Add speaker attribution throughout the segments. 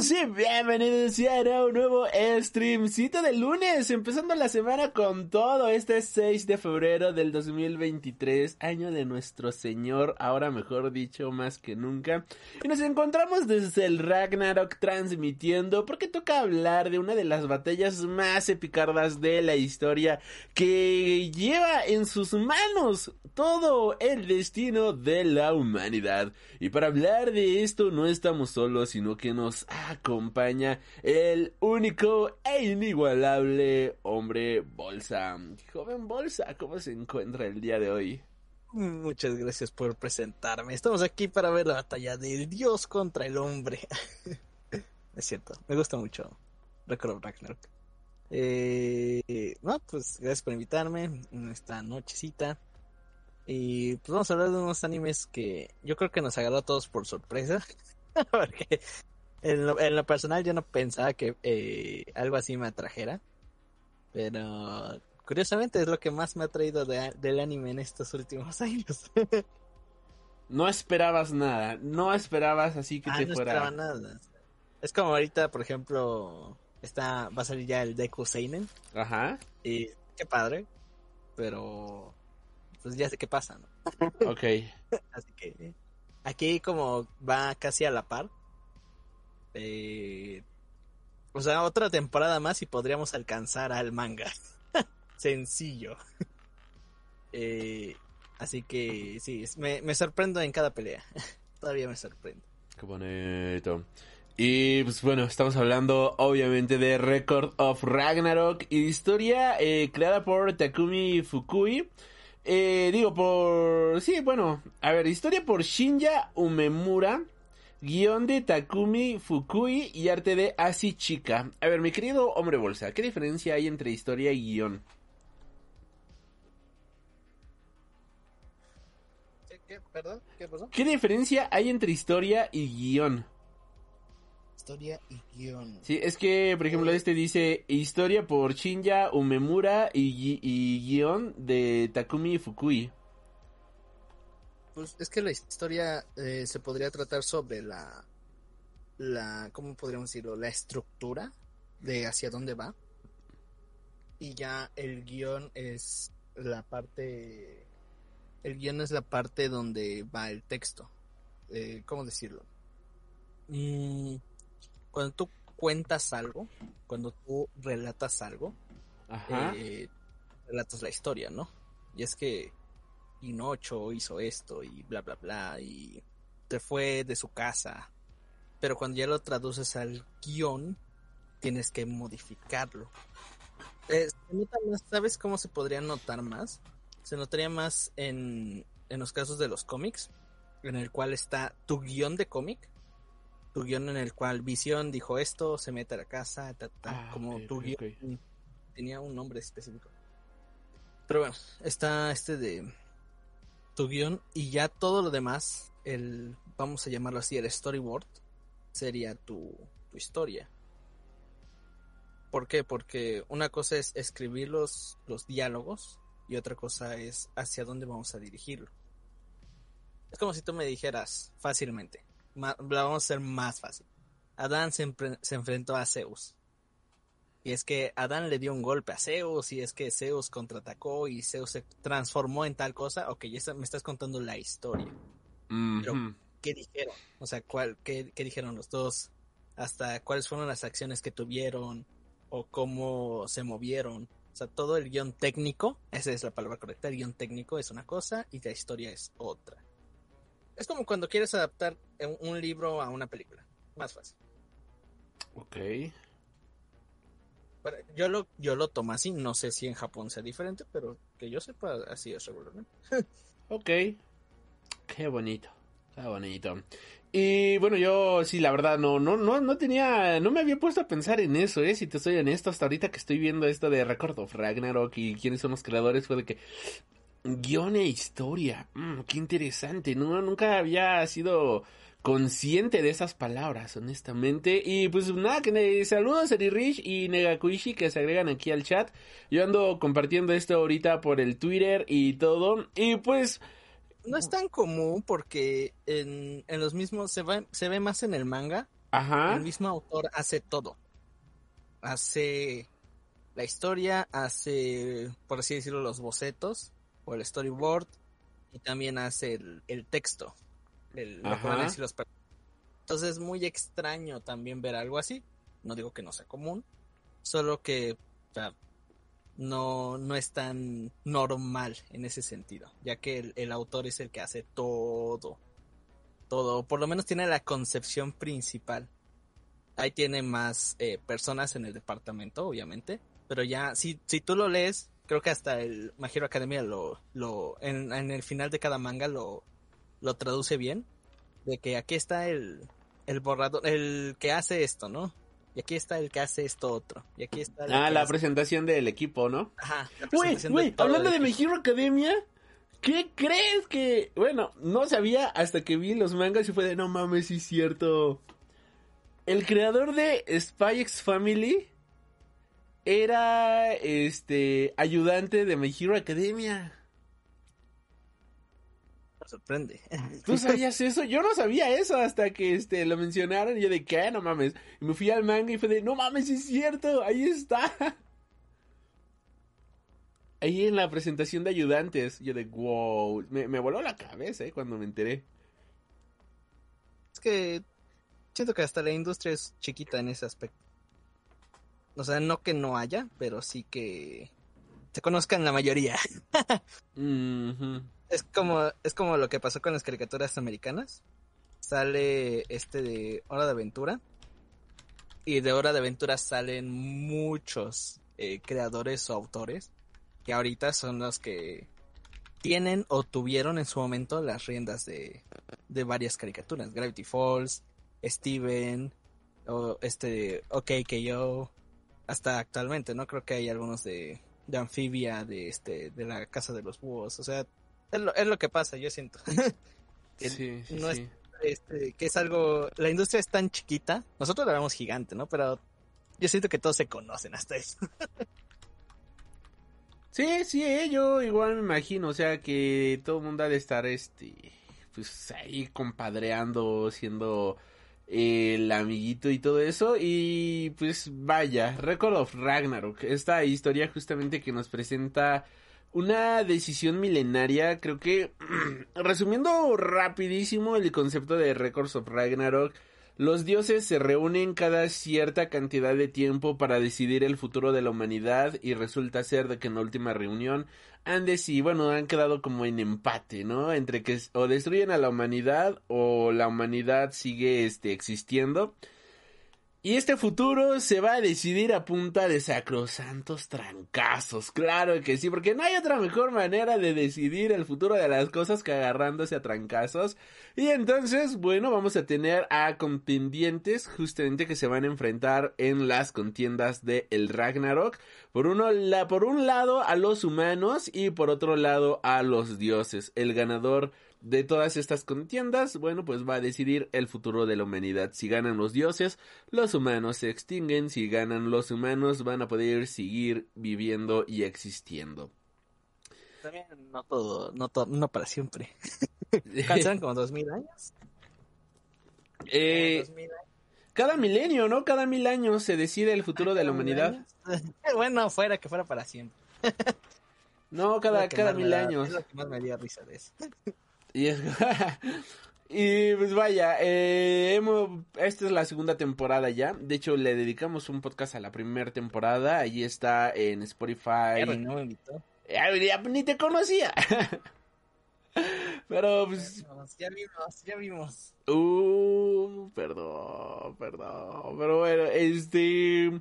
Speaker 1: sí, bienvenidos a un nuevo streamcito de lunes, empezando la semana con todo este 6 de febrero del 2023, año de nuestro Señor, ahora mejor dicho, más que nunca. Y nos encontramos desde el Ragnarok transmitiendo, porque toca hablar de una de las batallas más epicardas de la historia, que lleva en sus manos todo el destino de la humanidad. Y para hablar de esto no estamos solos, sino que nos acompaña el único e inigualable hombre bolsa. Joven bolsa, ¿cómo se encuentra el día de hoy?
Speaker 2: Muchas gracias por presentarme. Estamos aquí para ver la batalla del dios contra el hombre. es cierto, me gusta mucho Record Ragnarok. Eh, no, pues gracias por invitarme en esta nochecita. Y pues vamos a hablar de unos animes que yo creo que nos agarró a todos por sorpresa. Porque en lo, personal yo no pensaba que eh, algo así me atrajera. Pero curiosamente es lo que más me ha traído del anime en estos últimos años.
Speaker 1: no esperabas nada, no esperabas así que
Speaker 2: ah,
Speaker 1: te
Speaker 2: no
Speaker 1: fuera.
Speaker 2: esperaba nada. Es como ahorita, por ejemplo, está va a salir ya el Deku Seinen.
Speaker 1: Ajá.
Speaker 2: Y qué padre, pero pues ya sé qué pasa, ¿no?
Speaker 1: Ok.
Speaker 2: así que Aquí como va casi a la par. Eh, o sea, otra temporada más y podríamos alcanzar al manga. Sencillo. Eh, así que sí, me, me sorprendo en cada pelea. Todavía me sorprendo.
Speaker 1: Qué bonito. Y pues bueno, estamos hablando obviamente de Record of Ragnarok y historia eh, creada por Takumi Fukui. Eh, digo, por... Sí, bueno, a ver, historia por Shinya Umemura, guion de Takumi Fukui y arte de Asi Chika. A ver, mi querido hombre bolsa, ¿qué diferencia hay entre historia y guion?
Speaker 2: ¿Qué, perdón? ¿Qué pasó?
Speaker 1: ¿Qué diferencia hay entre historia y guion?
Speaker 2: historia y guion.
Speaker 1: Sí, es que, por ejemplo, este dice historia por Shinya Umemura y, y guion de Takumi Fukui.
Speaker 2: Pues es que la historia eh, se podría tratar sobre la, la, ¿cómo podríamos decirlo? La estructura de hacia dónde va. Y ya el guion es la parte, el guion es la parte donde va el texto. Eh, ¿Cómo decirlo? Mm, cuando tú cuentas algo, cuando tú relatas algo, eh, relatas la historia, ¿no? Y es que Pinocho hizo esto y bla, bla, bla, y te fue de su casa. Pero cuando ya lo traduces al guion, tienes que modificarlo. Eh, ¿Sabes cómo se podría notar más? Se notaría más en, en los casos de los cómics, en el cual está tu guion de cómic tu guion en el cual Visión dijo esto, se mete a la casa, ah, como tu guion tenía un nombre específico. Pero bueno, está este de tu guion y ya todo lo demás, el vamos a llamarlo así, el storyboard, sería tu, tu historia. ¿Por qué? Porque una cosa es escribir los, los diálogos y otra cosa es hacia dónde vamos a dirigirlo. Es como si tú me dijeras fácilmente, la vamos a hacer más fácil. Adán se, enfrentó a Zeus. Y es que Adán le dio un golpe a Zeus y es que Zeus contraatacó y Zeus se transformó en tal cosa. Ok, ya me estás contando la historia. Pero, ¿qué dijeron? O sea, ¿cuál, qué, ¿qué dijeron los dos? Hasta cuáles fueron las acciones que tuvieron o cómo se movieron. O sea, todo el guion técnico, esa es la palabra correcta, el guion técnico es una cosa y la historia es otra. Es como cuando quieres adaptar un libro a una película. Más fácil.
Speaker 1: Ok.
Speaker 2: Yo lo, yo lo tomo así. No sé si en Japón sea diferente, pero que yo sepa, así es regularmente.
Speaker 1: ok. Qué bonito. Está bonito. Y bueno, yo sí, la verdad, no, no, no, no tenía, no me había puesto a pensar en eso, eh, si te soy honesto, hasta ahorita que estoy viendo esto de Record of Ragnarok y quiénes son los creadores, fue de que, guion e historia, mm, qué interesante, no, nunca había sido consciente de esas palabras, honestamente, y pues nada, que saludos a Rich y Negakuishi que se agregan aquí al chat, yo ando compartiendo esto ahorita por el Twitter y todo, y pues
Speaker 2: no es tan común porque en, en los mismos se, va, se ve más en el manga.
Speaker 1: Ajá.
Speaker 2: El mismo autor hace todo. Hace la historia, hace, por así decirlo, los bocetos o el storyboard y también hace el, el texto. El, lo que van a decir los Entonces es muy extraño también ver algo así. No digo que no sea común, solo que o sea, no, no es tan normal en ese sentido, ya que el, el, autor es el que hace todo, todo, por lo menos tiene la concepción principal. Ahí tiene más eh, personas en el departamento, obviamente, pero ya, si, si tú lo lees, creo que hasta el My Hero Academia lo, lo en, en el final de cada manga lo, lo traduce bien, de que aquí está el, el borrador, el que hace esto, ¿no? Y aquí está el que hace esto otro. Y aquí está
Speaker 1: Ah, la
Speaker 2: hace...
Speaker 1: presentación del equipo, ¿no?
Speaker 2: Ajá.
Speaker 1: Güey, güey, hablando de My Hero Academia, ¿qué crees que...? Bueno, no sabía hasta que vi los mangas y fue de, no mames, sí es cierto. El creador de Spy X Family era, este, ayudante de My Hero Academia.
Speaker 2: Me sorprende.
Speaker 1: ¿Tú sabías eso? Yo no sabía eso hasta que este lo mencionaron y yo de qué, no mames. Y me fui al manga y fue de, no mames, es cierto, ahí está. Ahí en la presentación de ayudantes, yo de wow, me, me voló la cabeza eh, cuando me enteré.
Speaker 2: Es que siento que hasta la industria es chiquita en ese aspecto. O sea, no que no haya, pero sí que se conozcan la mayoría.
Speaker 1: mm -hmm.
Speaker 2: Es como, es como lo que pasó con las caricaturas americanas. Sale este de Hora de Aventura. Y de Hora de Aventura salen muchos eh, creadores o autores. Que ahorita son los que tienen o tuvieron en su momento las riendas de, de varias caricaturas. Gravity Falls, Steven, o este, OK yo hasta actualmente, ¿no? Creo que hay algunos de, de Amphibia, de este, de la Casa de los Búhos. O sea, es lo, es lo que pasa, yo siento.
Speaker 1: que sí, sí,
Speaker 2: no
Speaker 1: sí.
Speaker 2: Es, este, que es algo, la industria es tan chiquita, nosotros la vemos gigante, ¿no? Pero yo siento que todos se conocen hasta eso.
Speaker 1: sí, sí, eh, yo igual me imagino, o sea, que todo el mundo ha de estar, este, pues ahí compadreando, siendo el amiguito y todo eso. Y pues vaya, Record of Ragnarok, esta historia justamente que nos presenta una decisión milenaria, creo que resumiendo rapidísimo el concepto de Records of Ragnarok, los dioses se reúnen cada cierta cantidad de tiempo para decidir el futuro de la humanidad y resulta ser de que en la última reunión han decidido, bueno, han quedado como en empate, ¿no? Entre que o destruyen a la humanidad o la humanidad sigue este existiendo. Y este futuro se va a decidir a punta de sacrosantos trancazos. Claro que sí, porque no hay otra mejor manera de decidir el futuro de las cosas que agarrándose a trancazos. Y entonces, bueno, vamos a tener a contendientes justamente que se van a enfrentar en las contiendas de el Ragnarok. Por uno, la, por un lado a los humanos y por otro lado a los dioses. El ganador de todas estas contiendas, bueno, pues va a decidir el futuro de la humanidad. Si ganan los dioses, los humanos se extinguen. Si ganan los humanos, van a poder seguir viviendo y existiendo.
Speaker 2: También no todo, no, todo, no para siempre. ¿Cansan como dos mil años?
Speaker 1: Eh, dos mil años. Cada milenio, ¿no? Cada mil años se decide el futuro de la humanidad.
Speaker 2: bueno, fuera que fuera para siempre.
Speaker 1: no, cada, cada mil
Speaker 2: da,
Speaker 1: años.
Speaker 2: Es lo que más me dio risa de eso.
Speaker 1: Y, es... y pues vaya, eh, hemos... esta es la segunda temporada ya. De hecho, le dedicamos un podcast a la primera temporada. Allí está en Spotify.
Speaker 2: Pero no me invitó.
Speaker 1: Ya, ni te conocía. Pero pues...
Speaker 2: Ya vimos, ya vimos.
Speaker 1: Uh, perdón, perdón. Pero bueno, este...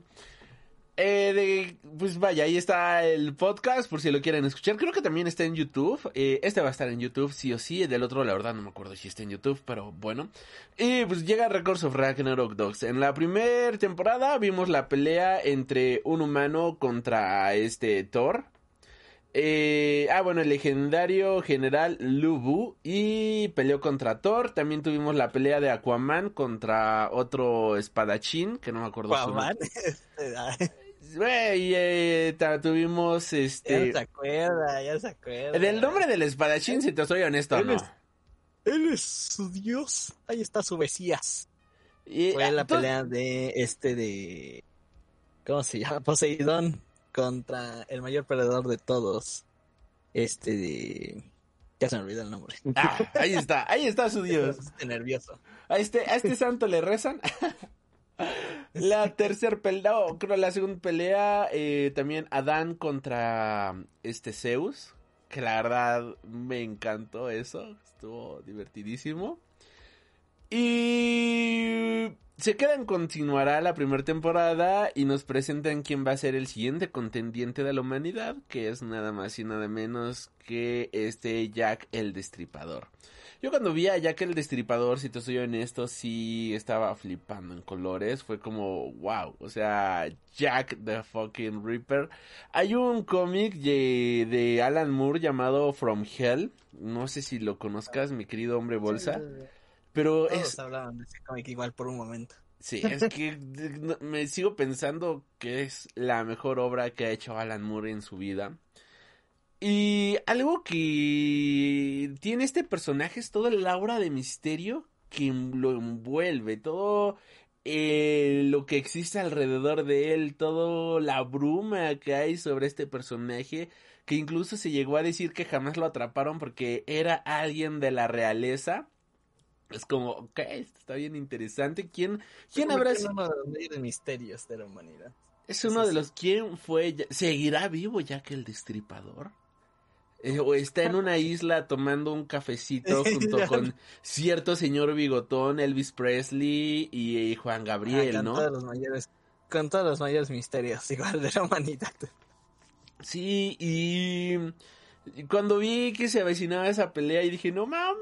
Speaker 1: Eh, de, pues vaya, ahí está el podcast por si lo quieren escuchar. Creo que también está en YouTube. Eh, este va a estar en YouTube sí o sí. Del otro, la verdad, no me acuerdo si está en YouTube, pero bueno. Y pues llega Records of Ragnarok Dogs. En la primera temporada vimos la pelea entre un humano contra este Thor. Eh, ah, bueno, el legendario general Lubu y peleó contra Thor. También tuvimos la pelea de Aquaman contra otro espadachín, que no me acuerdo su nombre. Güey, eh, tuvimos
Speaker 2: ya
Speaker 1: este...
Speaker 2: se acuerda, ya se acuerda.
Speaker 1: Del nombre del espadachín, si te soy honesto,
Speaker 2: Él
Speaker 1: no.
Speaker 2: es- Él es su dios. Ahí está su mesías.
Speaker 1: Y,
Speaker 2: Fue la
Speaker 1: ah,
Speaker 2: pelea de este de. ¿Cómo se llama? Poseidón contra el mayor perdedor de todos. Este de. Ya se me olvidó el nombre.
Speaker 1: Ah, ahí está, ahí está su dios.
Speaker 2: Estoy nervioso.
Speaker 1: A este, a este santo le rezan. La tercera pelea, no, creo la segunda pelea, eh, también Adán contra este Zeus, que la verdad me encantó eso, estuvo divertidísimo. Y se quedan, continuará la primera temporada y nos presentan quién va a ser el siguiente contendiente de la humanidad, que es nada más y nada menos que este Jack el Destripador. Yo cuando vi a Jack el Destripador, si te soy honesto, sí estaba flipando en colores. Fue como, wow, o sea, Jack the fucking Ripper. Hay un cómic de, de Alan Moore llamado From Hell. No sé si lo conozcas, mi querido hombre bolsa. Pero
Speaker 2: Todos
Speaker 1: es,
Speaker 2: hablaban de ese cómic igual por un momento.
Speaker 1: Sí, es que me sigo pensando que es la mejor obra que ha hecho Alan Moore en su vida. Y algo que tiene este personaje es todo el aura de misterio que lo envuelve, todo eh, lo que existe alrededor de él, todo la bruma que hay sobre este personaje, que incluso se llegó a decir que jamás lo atraparon porque era alguien de la realeza. Es como, ok, esto está bien interesante. ¿Quién, quién habrá sido?
Speaker 2: uno de los misterios de la humanidad.
Speaker 1: Es uno
Speaker 2: Sí,
Speaker 1: de los. ¿Quién fue? ¿Seguirá vivo ya que el destripador? Eh, o está en una isla tomando un cafecito junto con cierto señor bigotón, Elvis Presley y, Juan
Speaker 2: Ah,
Speaker 1: Gabriel,
Speaker 2: con
Speaker 1: ¿no?
Speaker 2: todos los mayores, con todos los mayores misterios igual de la humanidad.
Speaker 1: Sí, y, y cuando vi que se avecinaba esa pelea y dije, no mames,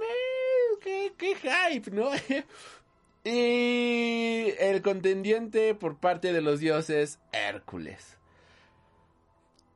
Speaker 1: qué, qué hype, ¿no? y el contendiente por parte de los dioses, Hércules.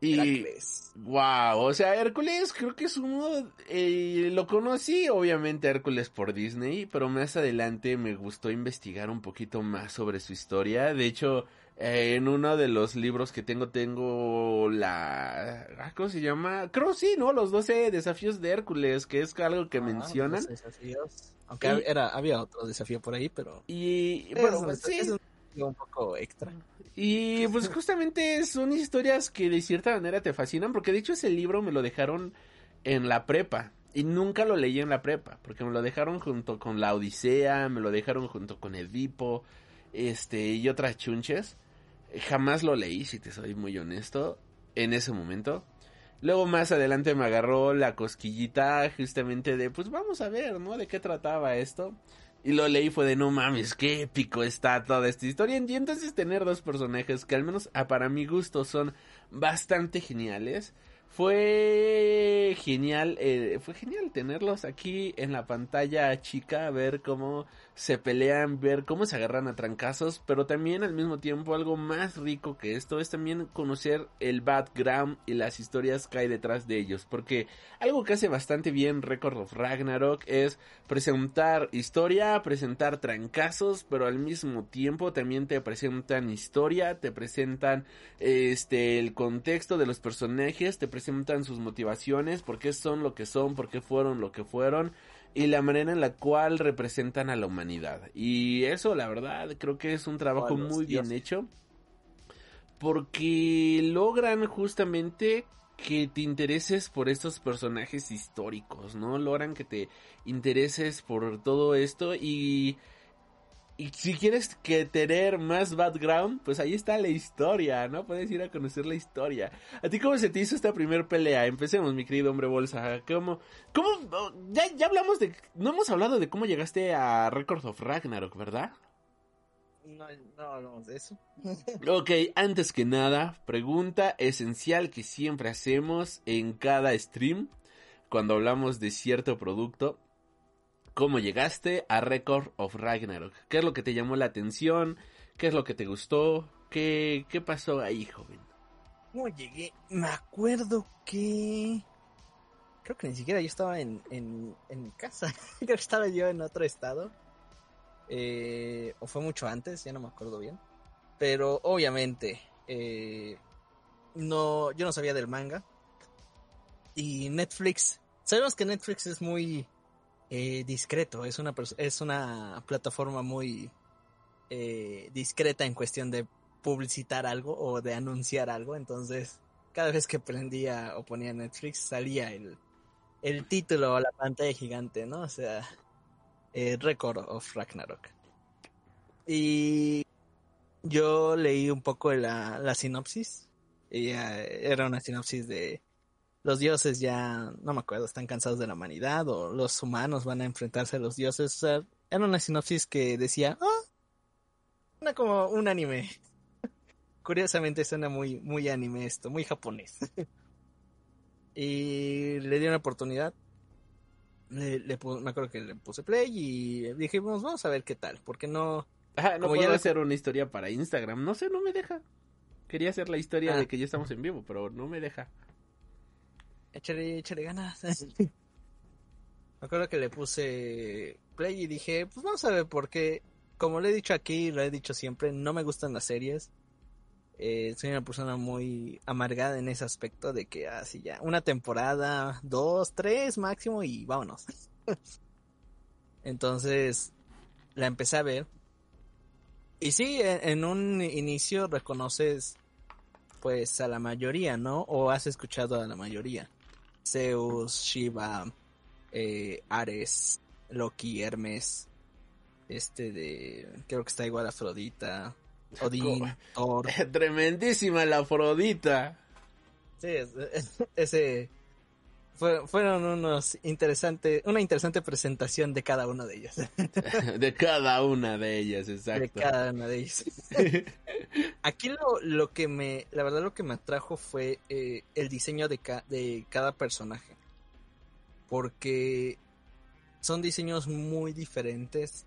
Speaker 1: Y,
Speaker 2: Heracles.
Speaker 1: wow, o sea, Hércules creo que es uno, eh, lo conocí obviamente Hércules por Disney, pero más adelante me gustó investigar un poquito más sobre su historia. De hecho, eh, en uno de los libros que tengo, tengo la... ah, ¿Cómo se llama? Creo sí, ¿no? Los 12 desafíos de Hércules, que es algo que
Speaker 2: Ah,
Speaker 1: mencionan.
Speaker 2: los desafíos. Aunque
Speaker 1: Y-
Speaker 2: era, había otro desafío por ahí, pero...
Speaker 1: Y bueno,
Speaker 2: es-
Speaker 1: sí.
Speaker 2: es un, un poco extra.
Speaker 1: Y pues justamente son historias que de cierta manera te fascinan, porque de hecho ese libro me lo dejaron en la prepa. Y nunca lo leí en la prepa, porque me lo dejaron junto con la Odisea, me lo dejaron junto con Edipo, este, y otras chunches. Jamás lo leí, si te soy muy honesto, en ese momento. Luego más adelante me agarró la cosquillita justamente de, pues vamos a ver, ¿no? De qué trataba esto. Y lo leí fue de, no mames, qué épico está toda esta historia. Y entonces tener dos personajes que al menos a para mi gusto son bastante geniales. Fue genial, eh, fue genial tenerlos aquí en la pantalla chica, ver cómo se pelean, ver cómo se agarran a trancazos, pero también al mismo tiempo algo más rico que esto es también conocer el background y las historias que hay detrás de ellos, porque algo que hace bastante bien Record of Ragnarok es presentar historia, presentar trancazos, pero al mismo tiempo también te presentan historia, te presentan este el contexto de los personajes, te presentan sus motivaciones, por qué son lo que son, por qué fueron lo que fueron y la manera en la cual representan a la humanidad. Y eso, la verdad, creo que es un trabajo muy bien hecho porque logran justamente que te intereses por estos personajes históricos, ¿no? Logran que te intereses por todo esto y y si quieres que tener más background, pues ahí está la historia, ¿no? Puedes ir a conocer la historia. ¿A ti cómo se te hizo esta primer pelea? Empecemos, mi querido hombre bolsa. ¿Cómo? ¿Cómo? oh, Ya, ya hablamos de... No hemos hablado de cómo llegaste a Record of Ragnarok, ¿verdad?
Speaker 2: no, no hablamos de eso.
Speaker 1: Ok, antes que nada, pregunta esencial que siempre hacemos en cada stream cuando hablamos de cierto producto. ¿Cómo llegaste a Record of Ragnarok? ¿Qué es lo que te llamó la atención? ¿Qué es lo que te gustó? ¿Qué, qué pasó ahí, joven?
Speaker 2: ¿Cómo llegué? Me acuerdo que... Creo que ni siquiera yo estaba en, en, en casa. Creo que estaba yo en otro estado. Eh, o fue mucho antes, ya no me acuerdo bien. Pero obviamente, eh, no, yo no sabía del manga. Y Netflix, sabemos que Netflix es muy eh, discreto, es una, es una plataforma muy eh, discreta en cuestión de publicitar algo o de anunciar algo. Entonces, cada vez que prendía o ponía Netflix, salía el, el título a la pantalla gigante, ¿no? O sea, eh, Record of Ragnarok. Y yo leí un poco la, la sinopsis. Eh, era una sinopsis de los dioses ya, no me acuerdo, están cansados de la humanidad o los humanos van a enfrentarse a los dioses. O sea, era una sinopsis que decía, ah, suena como un anime. Curiosamente suena muy, muy anime esto, muy japonés. y le di una oportunidad. Le, le me acuerdo que le puse play y dije, vamos, a ver qué tal, porque no...
Speaker 1: Ah, no
Speaker 2: Como ya
Speaker 1: puedo
Speaker 2: lo-
Speaker 1: hacer una historia para Instagram. No sé, no me deja. Quería hacer la historia
Speaker 2: Ah.
Speaker 1: de que ya estamos en vivo, pero no me deja.
Speaker 2: Échale, échale ganas. Me acuerdo que le puse play y dije, pues vamos a ver porque, como le he dicho aquí, lo he dicho siempre, no me gustan las series. Eh, soy una persona muy amargada en ese aspecto de que así ya, una temporada, dos, tres máximo y vámonos. Entonces, la empecé a ver. Y sí, en, en un inicio reconoces pues a la mayoría, ¿no? O has escuchado a la mayoría. Zeus, Shiva, eh, Ares, Loki, Hermes, este de, creo que está igual Afrodita, Odín, Thor.
Speaker 1: Tremendísima la Afrodita.
Speaker 2: Sí, es- es- ese fueron unos interesantes, una interesante presentación de cada uno de ellos,
Speaker 1: De cada una de ellas,
Speaker 2: de
Speaker 1: exacto.
Speaker 2: cada uno de ellos. Aquí lo, lo que me, la verdad lo que me atrajo fue eh, el diseño de, ca- de cada personaje. Porque son diseños muy diferentes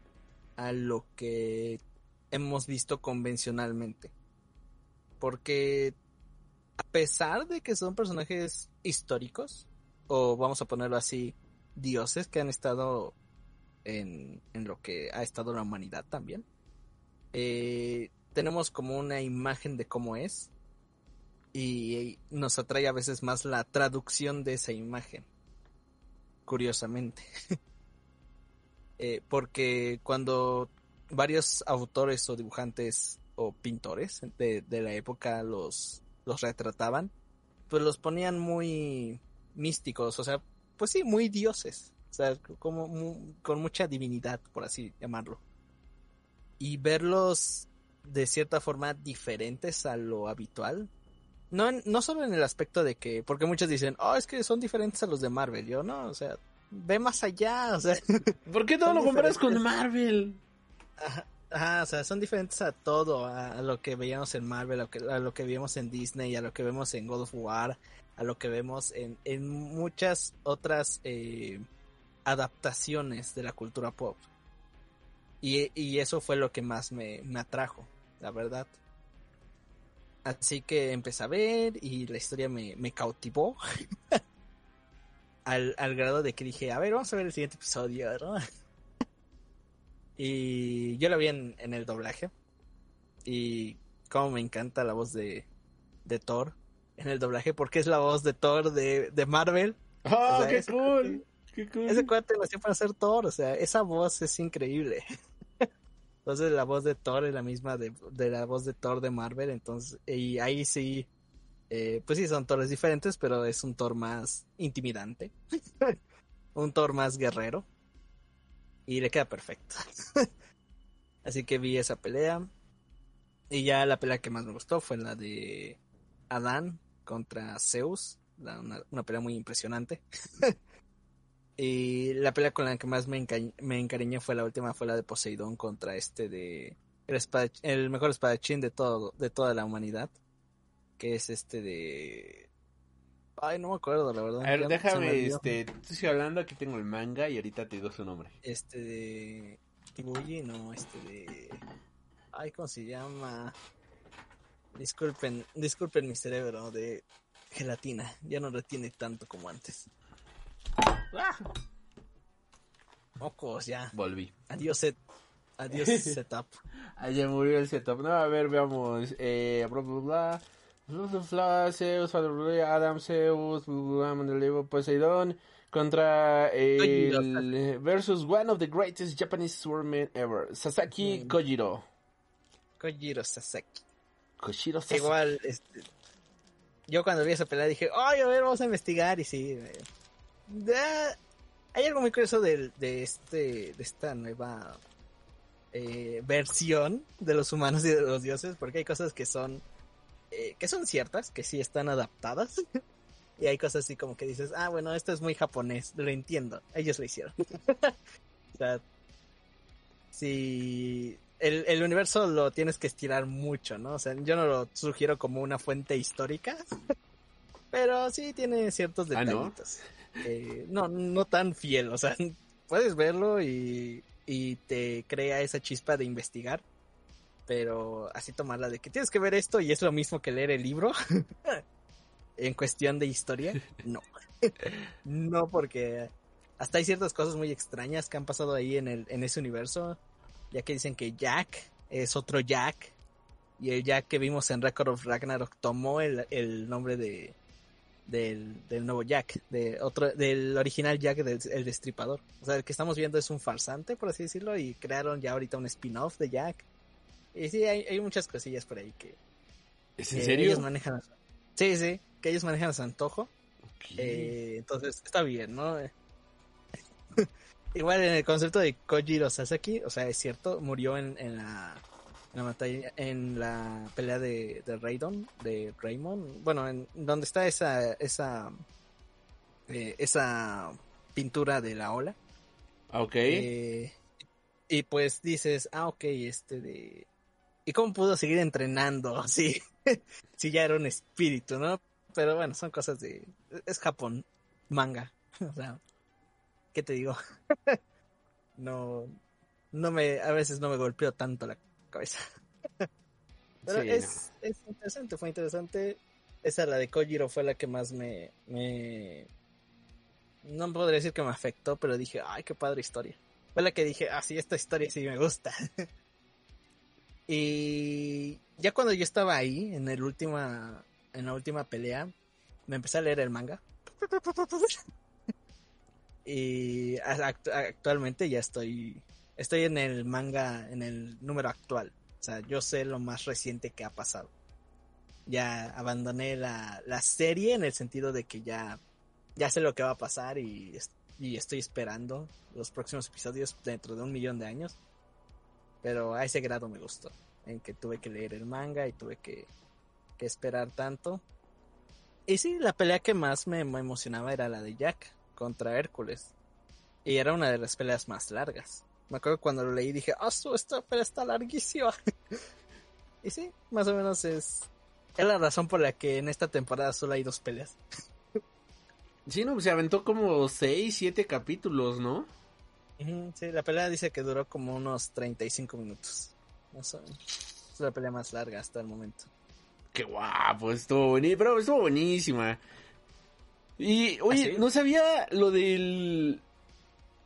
Speaker 2: a lo que hemos visto convencionalmente. Porque a pesar de que son personajes históricos, o vamos a ponerlo así, dioses que han estado en, en lo que ha estado la humanidad también, eh, tenemos como una imagen de cómo es y nos atrae a veces más la traducción de esa imagen, curiosamente. Eh, porque cuando varios autores o dibujantes o pintores de, de la época los, los retrataban, pues los ponían muy místicos, o sea, pues sí, muy dioses, o sea, como con mucha divinidad, por así llamarlo. Y verlos de cierta forma diferentes a lo habitual. No, no solo en el aspecto de que, porque muchos dicen, oh, es que son diferentes a los de Marvel. Yo no, o sea, ve más allá, o sea,
Speaker 1: ¿Por qué todo lo comparas con. Marvel?
Speaker 2: Ajá, ajá, o sea, son diferentes a todo, a, a lo que veíamos en Marvel, a lo, que, a lo que vimos en Disney, a lo que vemos en God of War, a lo que vemos en, en muchas otras eh, adaptaciones de la cultura pop. Y, y eso fue lo que más me, me atrajo, la verdad. Así que empecé a ver y la historia me, me cautivó. al, al grado de que dije, a ver, vamos a ver el siguiente episodio, ¿no? Y yo la vi en, en el doblaje. Y como me encanta la voz de, de Thor en el doblaje, porque es la voz de Thor de, de Marvel.
Speaker 1: ¡Oh,
Speaker 2: O sea,
Speaker 1: qué
Speaker 2: ese
Speaker 1: cool! ¡Qué cool!
Speaker 2: Ese cuate nació para ser Thor, o sea, esa voz es increíble. Entonces la voz de Thor es la misma de, de la voz de Thor de Marvel, entonces, y ahí sí, eh, pues sí, son Thores diferentes, pero es un Thor más intimidante, un Thor más guerrero, y le queda perfecto. Así que vi esa pelea, y ya la pelea que más me gustó fue la de Adán contra Zeus, una, una pelea muy impresionante. Y la pelea con la que más me, enca- me encariñé fue la última, fue la de Poseidón contra este de el, mejor espadachín de todo, de toda la humanidad. Que es este de. Ay, no me acuerdo, la verdad.
Speaker 1: A ver, déjame, este, te estoy hablando, aquí tengo el manga y ahorita te digo su nombre.
Speaker 2: Este de. Tibuyi, no, este de. Ay, ¿cómo se llama? Disculpen, disculpen mi cerebro de gelatina. Ya no retiene tanto como antes. Mocos, ya.
Speaker 1: Volví.
Speaker 2: Adiós, set. Adiós, setup.
Speaker 1: Allá murió el setup. No, a ver, veamos. Eh, bla, bla, bla. Zeus, Adam, Zeus, Poseidón. Contra el. Versus one of the greatest Japanese swordmen ever. Sasaki. Kojiro.
Speaker 2: Kojiro Sasaki. Igual, este, yo cuando vi esa pelea dije, ay, a ver, vamos a investigar. Y sí, eh, hay algo muy curioso del- de, este, de esta nueva eh, versión de los humanos y de los dioses, porque hay cosas que son, eh, que son ciertas, que sí están adaptadas. Y hay cosas así como que dices, ah, bueno, esto es muy japonés, lo entiendo, ellos lo hicieron. o sea, si el, el universo lo tienes que estirar mucho, ¿no? O sea, yo no lo sugiero como una fuente histórica, pero sí tiene ciertos
Speaker 1: Ah, ¿no?
Speaker 2: detallitos. Eh, no, no tan fiel, o sea, puedes verlo y, y te crea esa chispa de investigar, pero así tomarla de que tienes que ver esto y es lo mismo que leer el libro. en cuestión de historia, no. no, porque hasta hay ciertas cosas muy extrañas que han pasado ahí en, el, en ese universo, ya que dicen que Jack es otro Jack, y el Jack que vimos en Record of Ragnarok tomó el, el nombre de del, del nuevo Jack, de otro, del original Jack del el destripador. O sea, el que estamos viendo es un farsante, por así decirlo, y crearon ya ahorita un spin-off de Jack. Y sí, hay, hay muchas cosillas por ahí que,
Speaker 1: ¿Es en serio?
Speaker 2: ellos manejan. Sí, sí, que ellos manejan a su antojo. Eh, entonces, está bien, ¿no? Igual en el concepto de Kojiro Sasaki, o sea, es cierto, murió en, en la en la batalla, en la pelea de, de Raidon, de Raymond, bueno, en donde está esa esa eh, esa pintura de la ola.
Speaker 1: Ok.
Speaker 2: Eh, y pues dices, ah, ok, este de... ¿Y cómo pudo seguir entrenando? Sí, si ya era un espíritu, ¿no? Pero bueno, son cosas de... Es Japón, manga. O sea, ¿qué te digo? no, no me... A veces no me golpeó tanto la cabeza. Pero
Speaker 1: Sí,
Speaker 2: es, es interesante, fue interesante. Esa, la de Kojiro, fue la que más me, me... No podría decir que me afectó, pero dije, ay, qué padre historia. Fue la que dije, ah, sí, esta historia sí me gusta. y ya cuando yo estaba ahí, en el última, en la última pelea, me empecé a leer el manga. Y act- actualmente ya estoy, estoy en el manga, en el número actual. O sea, yo sé lo más reciente que ha pasado. Ya abandoné la, la serie en el sentido de que ya, ya sé lo que va a pasar y, y estoy esperando los próximos episodios dentro de un millón de años. Pero a ese grado me gustó. En que tuve que leer el manga y tuve que, que esperar tanto. Y sí, la pelea que más me emocionaba era la de Jack contra Hércules. Y era una de las peleas más largas. Me acuerdo cuando lo leí dije, ¡ah, su, esta pelea está larguísima! y sí, más o menos es, es la razón por la que en esta temporada solo hay dos peleas.
Speaker 1: Sí, no, se aventó como 6, 7 capítulos, ¿no?
Speaker 2: Sí, la pelea dice que duró como unos 35 minutos. Más o menos. Es la pelea más larga hasta el momento.
Speaker 1: Qué guapo, estuvo buenísima, pero estuvo buenísima. Y, oye,
Speaker 2: ¿Ah, sí?
Speaker 1: no sabía lo del...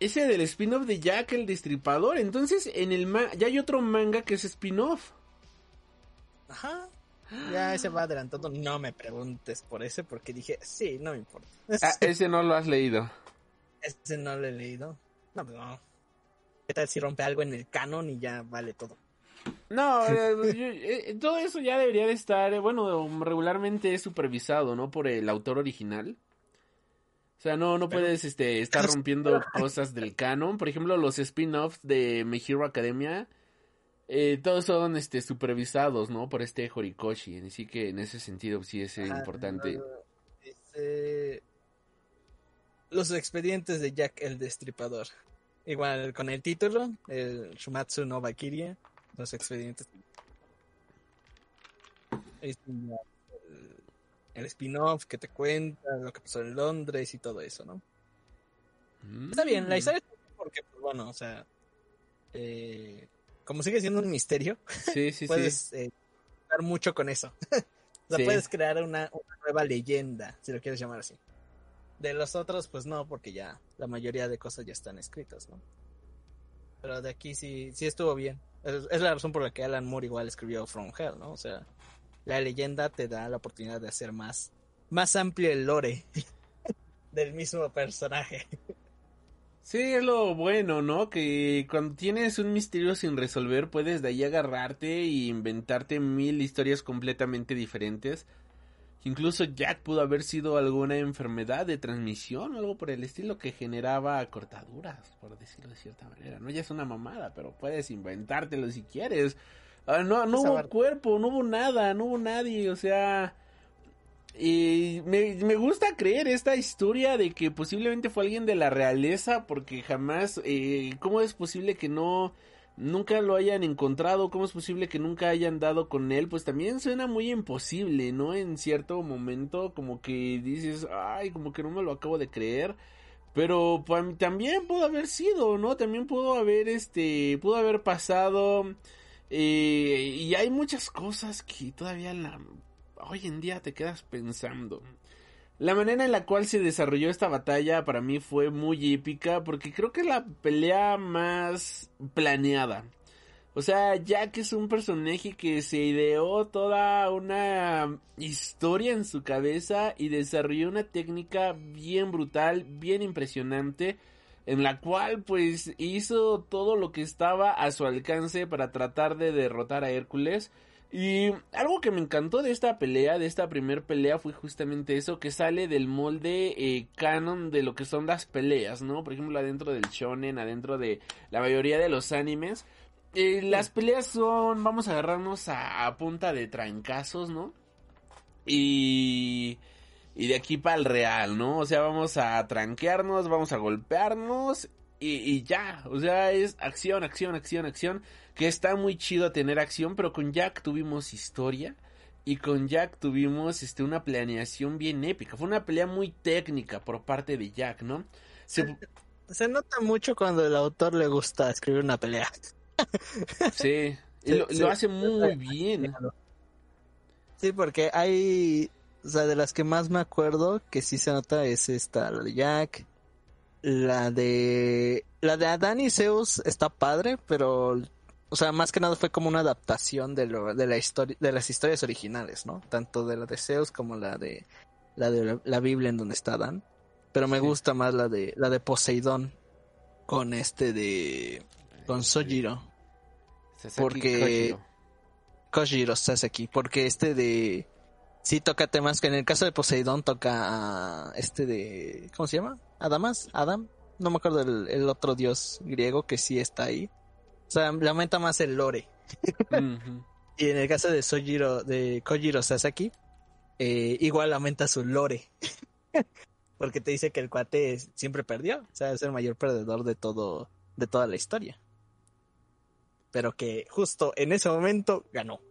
Speaker 1: Ese del spin-off de Jack el Destripador. Entonces, en el ma- ya hay otro manga que es spin-off.
Speaker 2: Ajá. Ya ese va adelantando. No me preguntes por ese porque dije, sí, no me importa.
Speaker 1: Ah, ese no lo has leído.
Speaker 2: Ese no lo he leído. No, pues no. ¿Qué tal si rompe algo en el canon y ya vale todo?
Speaker 1: No, eh, yo- eh, todo eso ya debería de estar, eh, bueno, regularmente es supervisado, ¿no? Por el autor original. O sea, no, no puedes este, estar rompiendo cosas del canon. Por ejemplo, los spin-offs de My Hero Academia, eh, todos son este, supervisados, ¿no? Por este Horikoshi. Así que en ese sentido sí es eh,
Speaker 2: Ajá,
Speaker 1: importante.
Speaker 2: no, dice, Los expedientes de Jack el Destripador. Igual con el título, el Shumatsu no Valkyria. los expedientes. Es el spin-off que te cuenta lo que pasó en Londres y todo eso, ¿no? Está bien, la historia está bien porque, pues, bueno, o sea, eh, como sigue siendo un misterio,
Speaker 1: Sí, sí,
Speaker 2: puedes
Speaker 1: sí.
Speaker 2: eh, jugar mucho con eso. o sea, puedes crear una, una nueva leyenda, si lo quieres llamar así. De los otros, pues no, porque ya la mayoría de cosas ya están escritas, ¿no? Pero de aquí sí, sí estuvo bien. Es, es la razón por la que Alan Moore igual escribió From Hell, ¿no? O sea, la leyenda te da la oportunidad de hacer más, más amplio el lore del mismo personaje.
Speaker 1: Sí, es lo bueno, ¿no? Que cuando tienes un misterio sin resolver, puedes de ahí agarrarte y inventarte mil historias completamente diferentes. Incluso Jack pudo haber sido alguna enfermedad de transmisión o algo por el estilo que generaba cortaduras, por decirlo de cierta manera. No ya es una mamada, pero puedes inventártelo si quieres. Ah, no, no hubo cuerpo, no hubo nada, no hubo nadie, o sea... Y me, me gusta creer esta historia de que posiblemente fue alguien de la realeza porque jamás, eh, ¿cómo es posible que no, nunca lo hayan encontrado? ¿Cómo es posible que nunca hayan dado con él? Pues también suena muy imposible, ¿no? En cierto momento como que dices, ay, como que no me lo acabo de creer. Pero pues, también pudo haber sido, ¿no? También pudo haber, este, pudo haber pasado. Eh, y hay muchas cosas que todavía la, hoy en día te quedas pensando. La manera en la cual se desarrolló esta batalla para mí fue muy épica porque creo que es la pelea más planeada. O sea, Jack es un personaje que se ideó toda una historia en su cabeza y desarrolló una técnica bien brutal, bien impresionante, en la cual pues hizo todo lo que estaba a su alcance para tratar de derrotar a Hércules. Y algo que me encantó de esta pelea, de esta primer pelea, fue justamente eso, que sale del molde eh, canon de lo que son las peleas, ¿no? Por ejemplo, adentro del shonen, adentro de la mayoría de los animes. Eh, las peleas son, vamos a agarrarnos a, a punta de trancazos, ¿no? Y... Y de aquí para el real, ¿no? O sea, vamos a tranquearnos, vamos a golpearnos y, y ya. O sea, es acción, acción, acción, acción. Que está muy chido tener acción, pero con Jack tuvimos historia. Y con Jack tuvimos este, una planeación bien épica. Fue una pelea muy técnica por parte de Jack, ¿no? Se,
Speaker 2: Se nota mucho cuando el autor le gusta escribir una pelea.
Speaker 1: sí,
Speaker 2: Sí,
Speaker 1: lo,
Speaker 2: sí.
Speaker 1: lo hace muy bien.
Speaker 2: Sí, porque hay, o sea, de las que más me acuerdo que sí se nota es esta, la de Jack, la de, la de Adán y Zeus está padre, pero, o sea, más que nada fue como una adaptación de lo, de la historia, de las historias originales, ¿no? Tanto de la de Zeus como la de, la de la, la Biblia en donde está Adán. Pero me
Speaker 1: Sí.
Speaker 2: gusta más la de, la de Poseidón con este de, con Sojiro.
Speaker 1: Sasaki
Speaker 2: porque-
Speaker 1: Kojiro.
Speaker 2: Kojiro Sasaki, porque este de sí toca temas que en el caso de Poseidón toca a este de ¿cómo se llama? Adamas, Adam, no me acuerdo el, el otro dios griego que sí está ahí. O sea, le aumenta más el lore. Y en el caso de Sojiro, de Kojiro Sasaki, eh, igual aumenta su lore. porque te dice que el cuate siempre perdió, o sea, es el mayor perdedor de todo, de toda la historia. Pero que justo en ese momento ganó.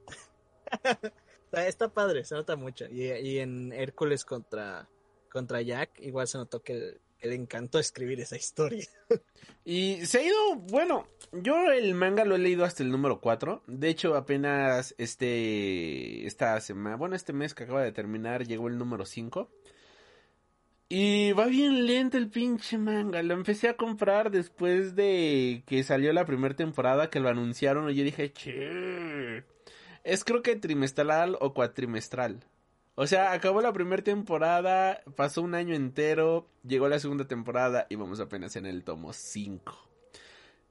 Speaker 2: Está padre, se nota mucho. Y, y en Hércules contra, contra Jack, igual se notó que, que le encantó escribir esa historia.
Speaker 1: Y se ha ido, bueno, yo el manga lo he leído hasta el número 4. De hecho, apenas este, esta semana, bueno, este mes que acaba de terminar, llegó el número 5. Y va bien lento el pinche manga. Lo empecé a comprar después de que salió la primera temporada, que lo anunciaron. Y yo dije, che, es creo que trimestral o cuatrimestral. O sea, acabó la primera temporada, pasó un año entero, llegó la segunda temporada y vamos apenas en el tomo 5.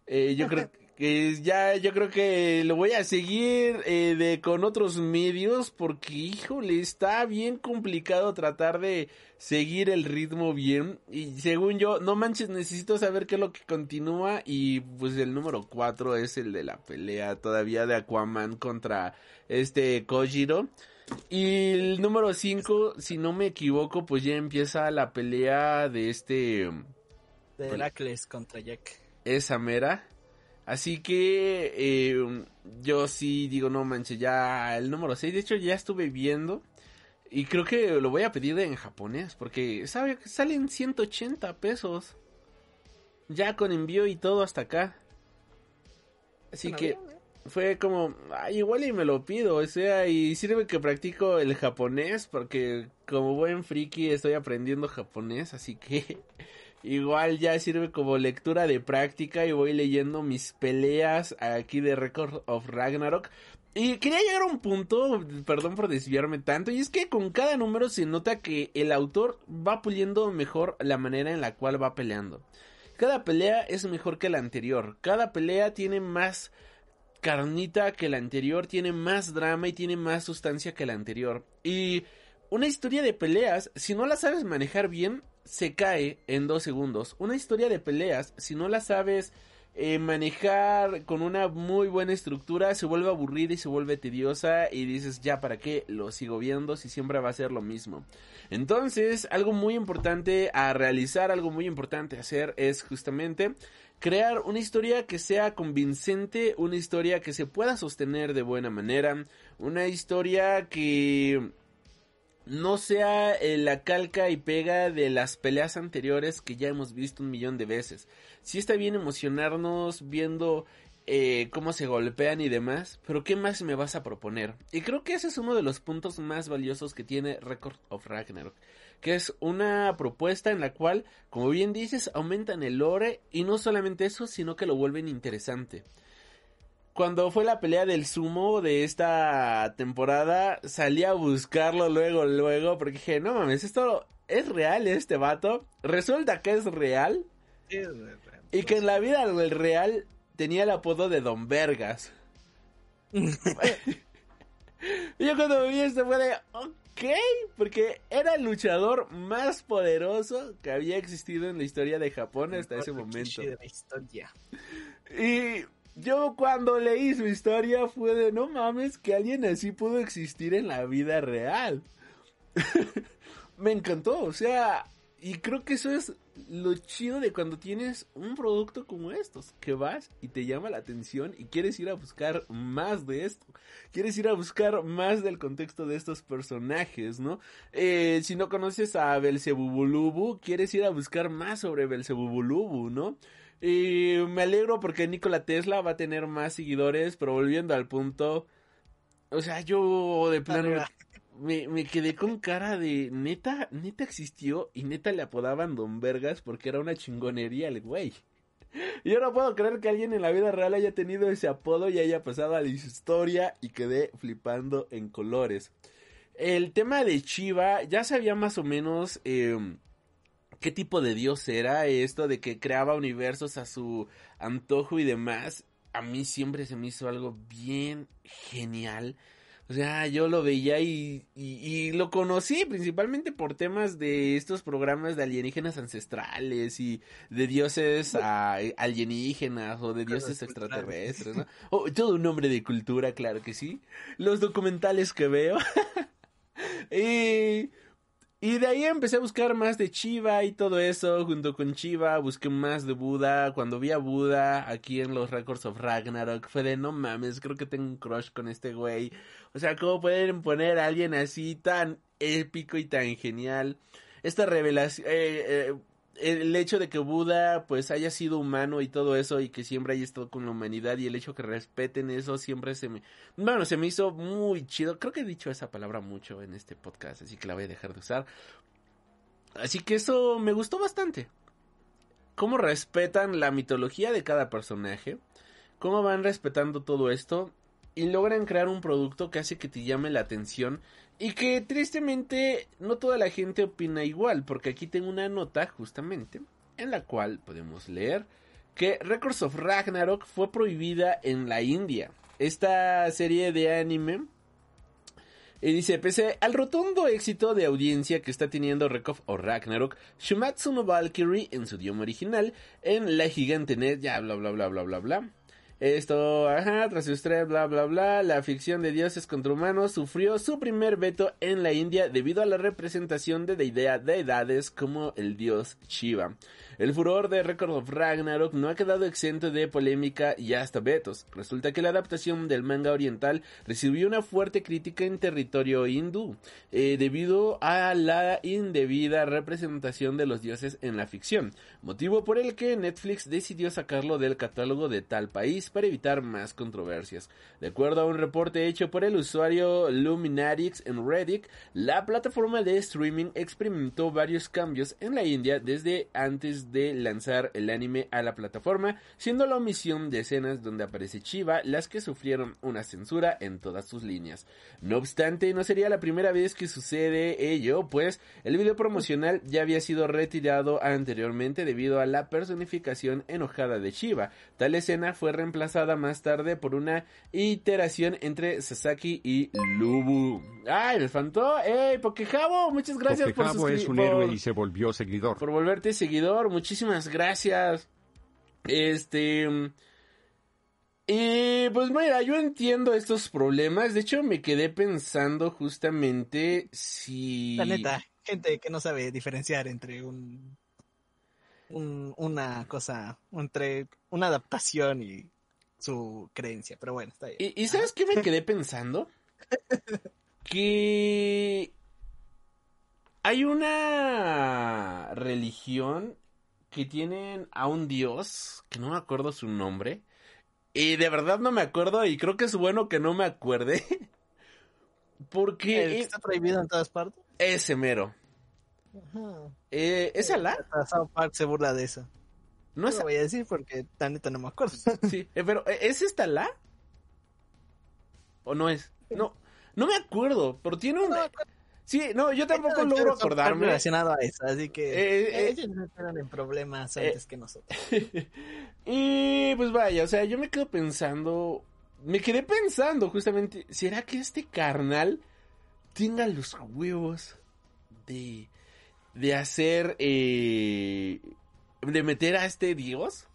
Speaker 1: Eh, yo creo que ya, yo creo que lo voy a seguir eh, de con otros medios porque, híjole, está bien complicado tratar de seguir el ritmo bien y según yo, no manches, necesito saber qué es lo que continúa y pues el número 4 es el de la pelea todavía de Aquaman contra este Kojiro. Y el número 5, si no me equivoco, pues ya empieza la pelea de este...
Speaker 2: De Heracles contra Jack.
Speaker 1: Esa mera. Así que eh, yo sí digo, no manches, ya el número 6. De hecho, ya estuve viendo. Y creo que lo voy a pedir en japonés. Porque sabe que salen 180 pesos. Ya con envío y todo hasta acá. Así que
Speaker 2: ¿eh?
Speaker 1: fue como, ay, igual y me lo pido, o sea, y sirve que practico el japonés, porque como buen friki estoy aprendiendo japonés, así que igual ya sirve como lectura de práctica y voy leyendo mis peleas aquí de Record of Ragnarok. Y quería llegar a un punto, perdón por desviarme tanto, y es que con cada número se nota que el autor va puliendo mejor la manera en la cual va peleando. Cada pelea es mejor que la anterior, cada pelea tiene más carnita que la anterior, tiene más drama y tiene más sustancia que la anterior. Y una historia de peleas, si no la sabes manejar bien, se cae en dos segundos. Una historia de peleas, si no la sabes eh, manejar con una muy buena estructura, se vuelve aburrida y se vuelve tediosa y dices, ya, ¿para qué lo sigo viendo si siempre va a ser lo mismo? Entonces, algo muy importante a realizar, algo muy importante a hacer es justamente crear una historia que sea convincente, una historia que se pueda sostener de buena manera, una historia que no sea eh, la calca y pega de las peleas anteriores que ya hemos visto un millón de veces. Sí está bien emocionarnos viendo eh, cómo se golpean y demás, pero ¿qué más me vas a proponer? Y creo que ese es uno de los puntos más valiosos que tiene Record of Ragnarok, que es una propuesta en la cual, como bien dices, aumentan el lore y no solamente eso, sino que lo vuelven interesante. Cuando fue la pelea del sumo de esta temporada, salí a buscarlo luego, luego, porque dije, no mames, esto es real este vato. Resulta que es real. Y que en la vida real tenía el apodo de Don Vergas. Yo cuando vi esto fue de, ok, porque era el luchador más poderoso que había existido en la historia de Japón hasta ese momento.
Speaker 2: De la historia.
Speaker 1: Y yo cuando leí su historia fue de, no mames, que alguien así pudo existir en la vida real. Me encantó, o sea, y creo que eso es lo chido de cuando tienes un producto como estos, que vas y te llama la atención y quieres ir a buscar más de esto, quieres ir a buscar más del contexto de estos personajes, ¿no? Eh, si no conoces a Belzebubulubu, quieres ir a buscar más sobre Belzebubulubu, ¿no? Y me alegro porque Nikola Tesla va a tener más seguidores, pero volviendo al punto, o sea, yo de plano me, me, quedé con cara de neta, neta existió y neta le apodaban Don Vergas porque era una chingonería el güey. Yo no puedo creer que alguien en la vida real haya tenido ese apodo y haya pasado a la historia y quedé flipando en colores. El tema de Chiva ya sabía más o menos eh, qué tipo de dios era esto de que creaba universos a su antojo y demás. A mí siempre se me hizo algo bien genial. O sea, yo lo veía y, y, y, lo conocí principalmente por temas de estos programas de alienígenas ancestrales y de dioses a, alienígenas o de dioses extraterrestres, ¿no? Oh, todo un nombre de cultura, claro que sí. Los documentales que veo. y y de ahí empecé a buscar más de Chiva y todo eso. Junto con Chiva busqué más de Buda. Cuando vi a Buda aquí en los Records of Ragnarok fue de no mames, creo que tengo un crush con este güey. O sea, ¿cómo pueden poner a alguien así tan épico y tan genial? Esta revelación, eh, eh, el hecho de que Buda pues haya sido humano y todo eso y que siempre haya estado con la humanidad y el hecho que respeten eso siempre se me bueno se me hizo muy chido. Creo que he dicho esa palabra mucho en este podcast así que la voy a dejar de usar. Así que eso me gustó bastante. Cómo respetan la mitología de cada personaje cómo van respetando todo esto y logran crear un producto que hace que te llame la atención y que tristemente no toda la gente opina igual, porque aquí tengo una nota justamente en la cual podemos leer que Records of Ragnarok fue prohibida en la India. Esta serie de anime y dice, pese al rotundo éxito de audiencia que está teniendo Record of Ragnarok, Shumatsu no Valkyrie en su idioma original, en La Gigante Net, ya bla bla bla bla bla bla, Esto, ajá, tras bla, bla, bla, la ficción de dioses contra humanos sufrió su primer veto en la India debido a la representación de deidades como el dios Shiva. El furor de Record of Ragnarok no ha quedado exento de polémica y hasta vetos. Resulta que la adaptación del manga oriental recibió una fuerte crítica en territorio hindú, eh, debido a la indebida representación de los dioses en la ficción, motivo por el que Netflix decidió sacarlo del catálogo de tal país para evitar más controversias. De acuerdo a un reporte hecho por el usuario Luminarix en Reddit, la plataforma de streaming experimentó varios cambios en la India desde antes de lanzar el anime a la plataforma, siendo la omisión de escenas donde aparece Chiva las que sufrieron una censura en todas sus líneas. No obstante, no sería la primera vez que sucede ello, pues el video promocional ya había sido retirado anteriormente debido a la personificación enojada de Chiva. Tal escena fue reemplazada más tarde por una iteración entre Sasaki y Lubu. ¡Ay, me faltó! ¡Ey, Pokejabo! Muchas gracias por
Speaker 3: Pokejabo es un
Speaker 1: por-
Speaker 3: héroe y se volvió seguidor.
Speaker 1: por volverte seguidor. Muchísimas gracias. Este. Y pues mira, yo entiendo estos problemas. De hecho, me quedé pensando justamente si.
Speaker 2: La neta, gente que no sabe diferenciar entre un, un una cosa, entre una adaptación y su creencia, pero bueno, está bien.
Speaker 1: ¿Y, y sabes qué me quedé pensando? que hay una religión que tienen a un dios, que no me acuerdo su nombre, y de verdad no me acuerdo y creo que es bueno que no me acuerde,
Speaker 2: El que
Speaker 1: porque
Speaker 2: está prohibido en todas partes.
Speaker 1: ese mero.
Speaker 2: Ajá.
Speaker 1: Eh, ¿Es Alá?
Speaker 2: South Park se burla de eso.
Speaker 1: No
Speaker 2: No
Speaker 1: es
Speaker 2: lo voy a decir porque la neta no me acuerdo.
Speaker 1: Sí, eh, pero ¿eh, ¿es esta Alá? ¿O no es? No, no me acuerdo, pero tiene un...
Speaker 2: No acuerdo.
Speaker 1: Sí, no, yo tampoco logro acordarme.
Speaker 2: relacionado a eso, así que
Speaker 1: Eh, eh,
Speaker 2: ellos no entran en problemas
Speaker 1: eh,
Speaker 2: antes que nosotros.
Speaker 1: y pues vaya, o sea, yo me quedo pensando, me quedé pensando justamente, ¿será que este carnal tenga los huevos de, de hacer, eh, de meter a este dios?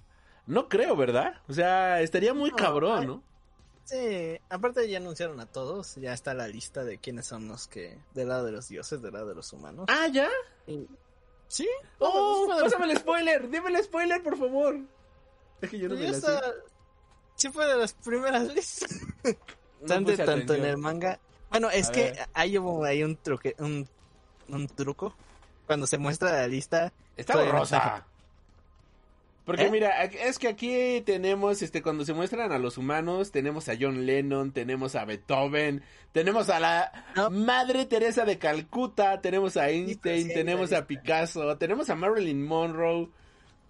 Speaker 1: No creo, ¿verdad? O sea, estaría muy
Speaker 2: No,
Speaker 1: cabrón. ¿no?
Speaker 2: Sí, aparte ya anunciaron a todos, ya está la lista de quiénes son los que, del lado de los dioses, del lado de los humanos.
Speaker 1: Ah, ¿ya?
Speaker 2: Y- Sí,
Speaker 1: ¡Oh!
Speaker 2: todos,
Speaker 1: Pásame el spoiler, dime el spoiler, por favor. Es que yo no me la
Speaker 2: Sí fue de las primeras listas.
Speaker 1: No
Speaker 2: tanto, tanto en el manga. Bueno, es
Speaker 1: A
Speaker 2: que
Speaker 1: ver.
Speaker 2: hay, hubo- hay un truque, un, un truco. Cuando se muestra la lista,
Speaker 1: Está borrosa. Porque
Speaker 2: ¿Eh?
Speaker 1: mira, es que aquí tenemos, este, cuando se muestran a los humanos, tenemos a John Lennon, tenemos a Beethoven, tenemos a la
Speaker 2: No.
Speaker 1: Madre Teresa de Calcuta, tenemos a Einstein,
Speaker 2: sí,
Speaker 1: tenemos a. Picasso, tenemos a Marilyn Monroe.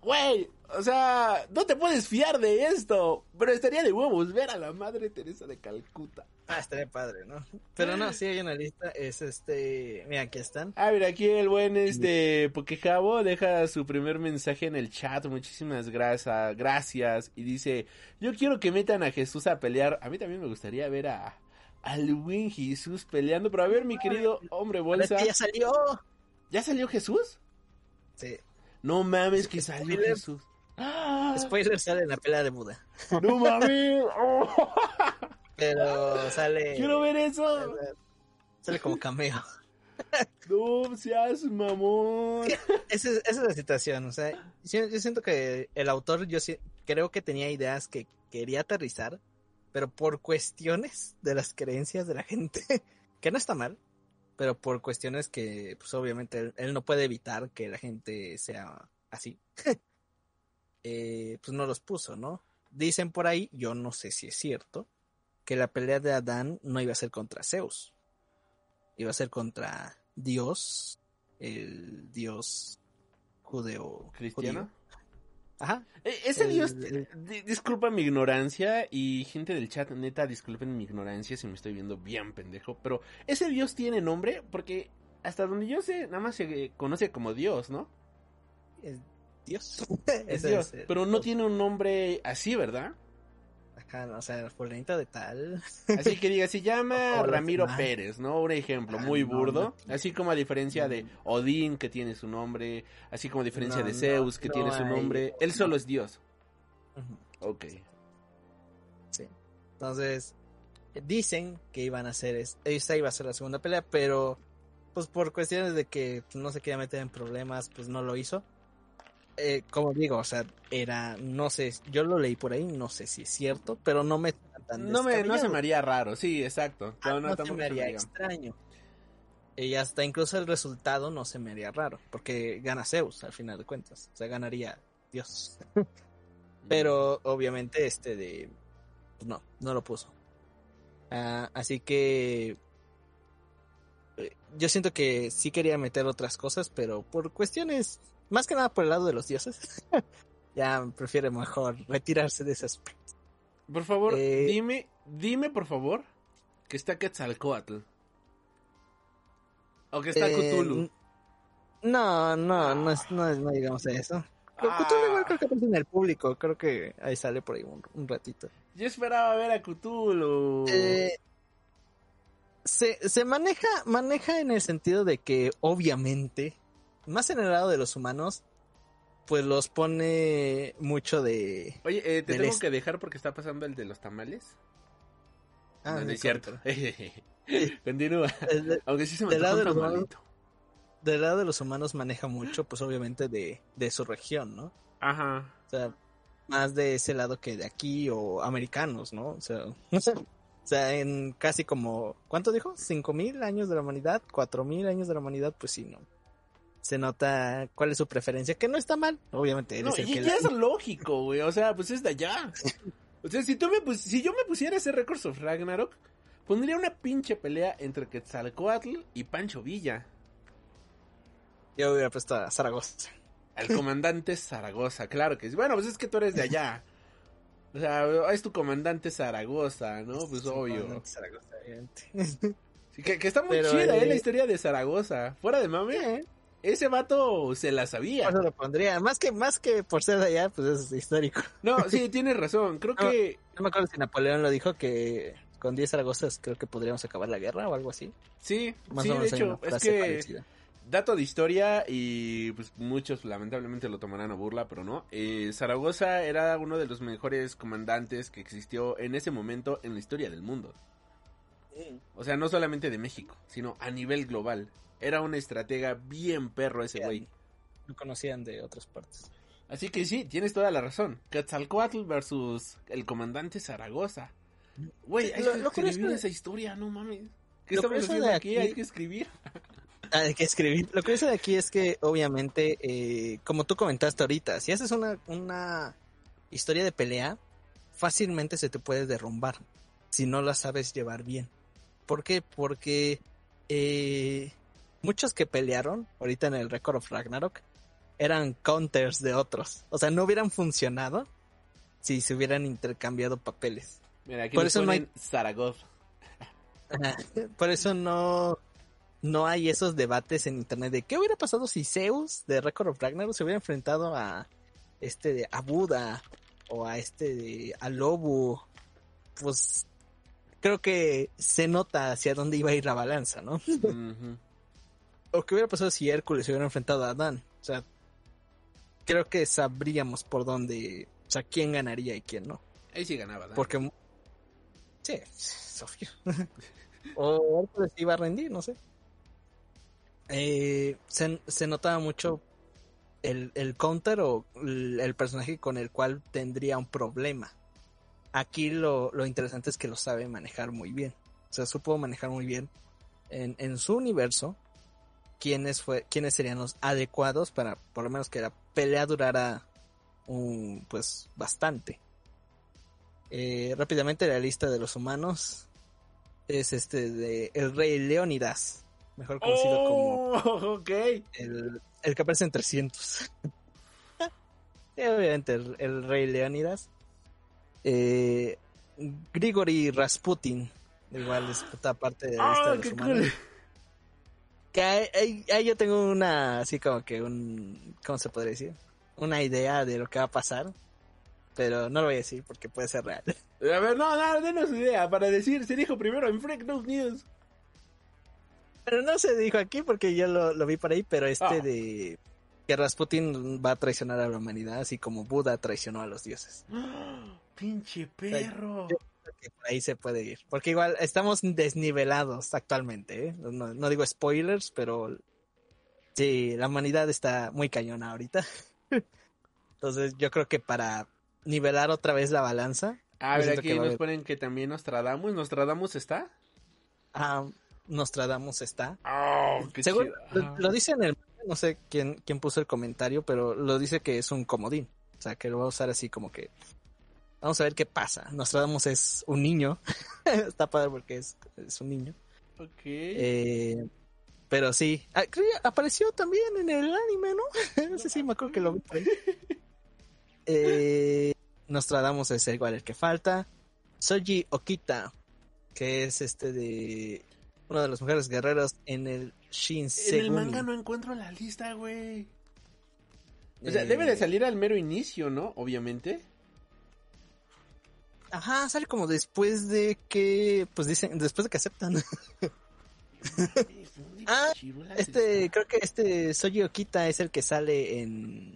Speaker 1: Güey, o sea, no te puedes fiar de esto, pero estaría de huevos ver a la Madre Teresa de Calcuta.
Speaker 2: ah, estaría padre, ¿no? Pero no, sí hay una lista, es este, mira, aquí están.
Speaker 1: A ver, aquí el buen este Pokejabo deja su primer mensaje en el chat. Muchísimas gracias, gracias. Y dice, yo quiero que metan a Jesús a pelear. A mí también me gustaría ver a al buen Jesús peleando. Pero a ver, mi querido hombre bolsa.
Speaker 2: que ya salió.
Speaker 1: ¿Ya salió Jesús?
Speaker 2: Sí,
Speaker 1: No mames que salió. Jesús. ¡Ah!
Speaker 2: spoiler sale en la pelea de Buda.
Speaker 1: No mames. Oh,
Speaker 2: Pero sale.
Speaker 1: Quiero ver eso.
Speaker 2: Sale como cameo.
Speaker 1: No seas mamón.
Speaker 2: Esa es, esa es la situación, o sea, yo, yo siento que el autor, yo creo que tenía ideas que quería aterrizar, pero por cuestiones de las creencias de la gente, que no está mal, pero por cuestiones que, pues obviamente, él, él no puede evitar que la gente sea así, eh, pues no los puso, ¿no? Dicen por ahí, yo no sé si es cierto, que la pelea de Adán no iba a ser contra Zeus, iba a ser contra Dios, el Dios judeo.
Speaker 1: ¿Cristiano?
Speaker 2: judío. Ajá.
Speaker 1: Eh, Ese
Speaker 2: El-
Speaker 1: dios,
Speaker 2: el-
Speaker 1: di- disculpa mi ignorancia y gente del chat, neta, disculpen mi ignorancia si me estoy viendo bien pendejo, pero ese dios tiene nombre porque hasta donde yo sé, nada más se conoce como dios, ¿no?
Speaker 2: Es Dios.
Speaker 1: Es pero no tiene un nombre así, ¿verdad?
Speaker 2: Ajá, no, o sea, fulanito de tal.
Speaker 1: Así que diga, se llama Ramiro. Pérez, ¿no? Un ejemplo
Speaker 2: Ah,
Speaker 1: muy
Speaker 2: no,
Speaker 1: burdo,
Speaker 2: no.
Speaker 1: así como a diferencia de Odín, que tiene su nombre, así como a diferencia
Speaker 2: No,
Speaker 1: de
Speaker 2: no,
Speaker 1: Zeus, que
Speaker 2: no
Speaker 1: tiene su
Speaker 2: hay-
Speaker 1: nombre, él solo es dios. Ok.
Speaker 2: Entonces, dicen que iban a hacer, es- esa iba a ser la segunda pelea, pero pues por cuestiones de que no se quería meter en problemas, pues no lo hizo. Eh, como digo, o sea, era, no sé, yo lo leí por ahí, no sé si es cierto, pero no me tan
Speaker 1: No me, no se me haría raro, sí, exacto.
Speaker 2: Ah,
Speaker 1: No,
Speaker 2: se me haría. extraño. Y hasta incluso el resultado no se me haría raro, porque gana Zeus al final de cuentas, o sea, ganaría Dios. Pero obviamente este de... pues, no, no lo puso. Ah, así que... eh, Yo siento que sí quería meter otras cosas, pero por cuestiones, más que nada por el lado de los dioses, ya prefiere mejor retirarse de ese aspecto.
Speaker 1: Por favor,
Speaker 2: Eh,
Speaker 1: dime, dime por favor que está Quetzalcoatl. O que está
Speaker 2: Eh,
Speaker 1: Cthulhu.
Speaker 2: No, no, no, es- no, digamos eso. Pero
Speaker 1: Ah.
Speaker 2: Cthulhu igual creo que aparece en el público, creo que ahí sale por ahí un, un ratito.
Speaker 1: Yo esperaba ver a Cthulhu.
Speaker 2: Eh, se, se maneja, maneja en el sentido de que obviamente, más en el lado de los humanos, pues los pone mucho de...
Speaker 1: Oye, eh, te tengo que dejar porque está pasando el de los tamales.
Speaker 2: Ah,
Speaker 1: no, es cierto. Continúa.
Speaker 2: De-
Speaker 1: Aunque sí se me
Speaker 2: Del lado
Speaker 1: un
Speaker 2: de los
Speaker 1: tamalito.
Speaker 2: del lado de los humanos maneja mucho, pues obviamente de, de su región, ¿no?
Speaker 1: Ajá.
Speaker 2: O sea, más de ese lado que de aquí o americanos, ¿no? O sea, no sé. O sea, en casi como, ¿cuánto dijo? ¿Cinco mil años de la humanidad? ¿Cuatro mil años de la humanidad? Pues sí, ¿no? Se nota cuál es su preferencia, que no está mal, obviamente. Eres
Speaker 1: No,
Speaker 2: el
Speaker 1: y
Speaker 2: que
Speaker 1: ya
Speaker 2: la-
Speaker 1: es lógico, güey. O sea, pues es de allá. O sea, si tú me pus- si yo me pusiera ese Records of Ragnarok, pondría una pinche pelea entre Quetzalcoatl y Pancho Villa.
Speaker 2: Yo hubiera puesto a Zaragoza.
Speaker 1: Al comandante Zaragoza, claro que sí. Bueno, pues es que tú eres de allá. O sea, es tu comandante Zaragoza, ¿no? Pues
Speaker 2: Sí,
Speaker 1: obvio.
Speaker 2: Zaragoza.
Speaker 1: Sí, que, que está muy
Speaker 2: Pero,
Speaker 1: chida, eh, La historia de Zaragoza. Fuera de mame,
Speaker 2: Eh,
Speaker 1: ese vato se la sabía.
Speaker 2: por eso lo pondría. Más que, más que por ser de allá, pues es histórico.
Speaker 1: No, sí, tienes razón. Creo
Speaker 2: No.
Speaker 1: que
Speaker 2: No me acuerdo si Napoleón lo dijo que con 10 Zaragozas creo que podríamos acabar la guerra o algo así.
Speaker 1: sí,
Speaker 2: Más
Speaker 1: sí,
Speaker 2: o
Speaker 1: de
Speaker 2: menos hay
Speaker 1: hecho, es que
Speaker 2: parecida.
Speaker 1: dato de historia y pues muchos lamentablemente lo tomarán a burla, pero no. Eh, Zaragoza era uno de los mejores comandantes que existió en ese momento en la historia del mundo. O sea, no solamente de México, sino a nivel global. Era una estratega bien perro ese güey.
Speaker 2: Lo conocían de otras partes.
Speaker 1: Así que sí, tienes toda la razón. Quetzalcoatl versus el comandante Zaragoza. Güey, hay
Speaker 2: lo-
Speaker 1: que
Speaker 2: lo
Speaker 1: escribir
Speaker 2: de-
Speaker 1: esa historia, no mames. ¿Qué
Speaker 2: Lo
Speaker 1: estamos
Speaker 2: curioso
Speaker 1: haciendo
Speaker 2: de
Speaker 1: aquí?
Speaker 2: aquí-
Speaker 1: Hay que escribir.
Speaker 2: Ah, hay que escribir. Lo curioso de aquí es que, obviamente, eh, como tú comentaste ahorita, si haces una, una historia de pelea, fácilmente se te puede derrumbar si no la sabes llevar bien. ¿Por qué? Porque eh, muchos que pelearon ahorita en el Record of Ragnarok eran counters de otros. O sea, no hubieran funcionado si se hubieran intercambiado papeles.
Speaker 1: Mira, aquí
Speaker 2: Por eso no hay-
Speaker 1: Zaragoza.
Speaker 2: Por eso no, no hay esos debates en internet de qué hubiera pasado si Zeus de Record of Ragnarok se hubiera enfrentado a este de a Buda o a este de a Lobo. Pues creo que se nota hacia dónde iba a ir la balanza, ¿no? O qué hubiera pasado si Hércules se hubiera enfrentado a Adán. O sea, creo que sabríamos por dónde, o sea, quién ganaría y quién no.
Speaker 1: Ahí sí ganaba. ¿no?
Speaker 2: Porque. Sí, obvio. o Hércules iba a rendir, no sé. Eh, se, se notaba mucho el, el counter o el, el personaje con el cual tendría un problema. Aquí lo, lo interesante es que lo sabe manejar muy bien. O sea, supo manejar muy bien en, en su universo quiénes, fue, quiénes serían los adecuados para por lo menos que la pelea durara un, pues bastante. Eh, rápidamente la lista de los humanos es este de el rey Leónidas, mejor conocido como
Speaker 1: Oh, ok.
Speaker 2: el, el que aparece en 300. Sí, obviamente el, el rey Leónidas. Eh, Grigori Rasputin, igual es otra parte de
Speaker 1: Ah,
Speaker 2: de
Speaker 1: qué
Speaker 2: humanos.
Speaker 1: cool.
Speaker 2: Que ahí, ahí- ahí yo tengo una, así como que un, ¿cómo se podría decir? Una idea de lo que va a pasar, pero no lo voy a decir porque puede ser real.
Speaker 1: A ver, no, no, denos idea para decir, se dijo primero en Freak News News.
Speaker 2: Pero no se dijo aquí porque yo lo, lo vi por ahí, pero este
Speaker 1: Ah.
Speaker 2: de que Rasputin va a traicionar a la humanidad, así como Buda traicionó a los dioses.
Speaker 1: Pinche perro.
Speaker 2: que por ahí se puede ir. Porque igual estamos desnivelados actualmente, ¿eh? No, no digo spoilers, pero sí, la humanidad está muy cañona ahorita. Entonces yo creo que para nivelar otra vez la balanza.
Speaker 1: A ver, aquí
Speaker 2: a
Speaker 1: nos ponen que también Nostradamus. ¿Nostradamus está?
Speaker 2: Ah, Nostradamus está.
Speaker 1: Oh, qué
Speaker 2: Según, lo dice en el no sé quién, quién puso el comentario, pero lo dice que es un comodín. O sea, que lo va a usar así como que. Vamos a ver qué pasa. Nostradamus es un niño. Está padre porque es, es un niño.
Speaker 1: Ok.
Speaker 2: Eh, pero sí. Ah, creo que apareció también en el anime, ¿no? no sé si me acuerdo que lo vi. Eh, Nostradamus es igual el que falta. Soji Okita, que es este de. Uno de los mejores guerreros en el
Speaker 1: en el
Speaker 2: Shinsegumi.
Speaker 1: manga no encuentro la lista, güey. O sea,
Speaker 2: Eh,
Speaker 1: debe de salir al mero inicio, ¿no? Obviamente.
Speaker 2: Ajá, sale como después de que, pues dicen, después de que aceptan. Ah, Este, creo que este Soji Okita es el que sale en...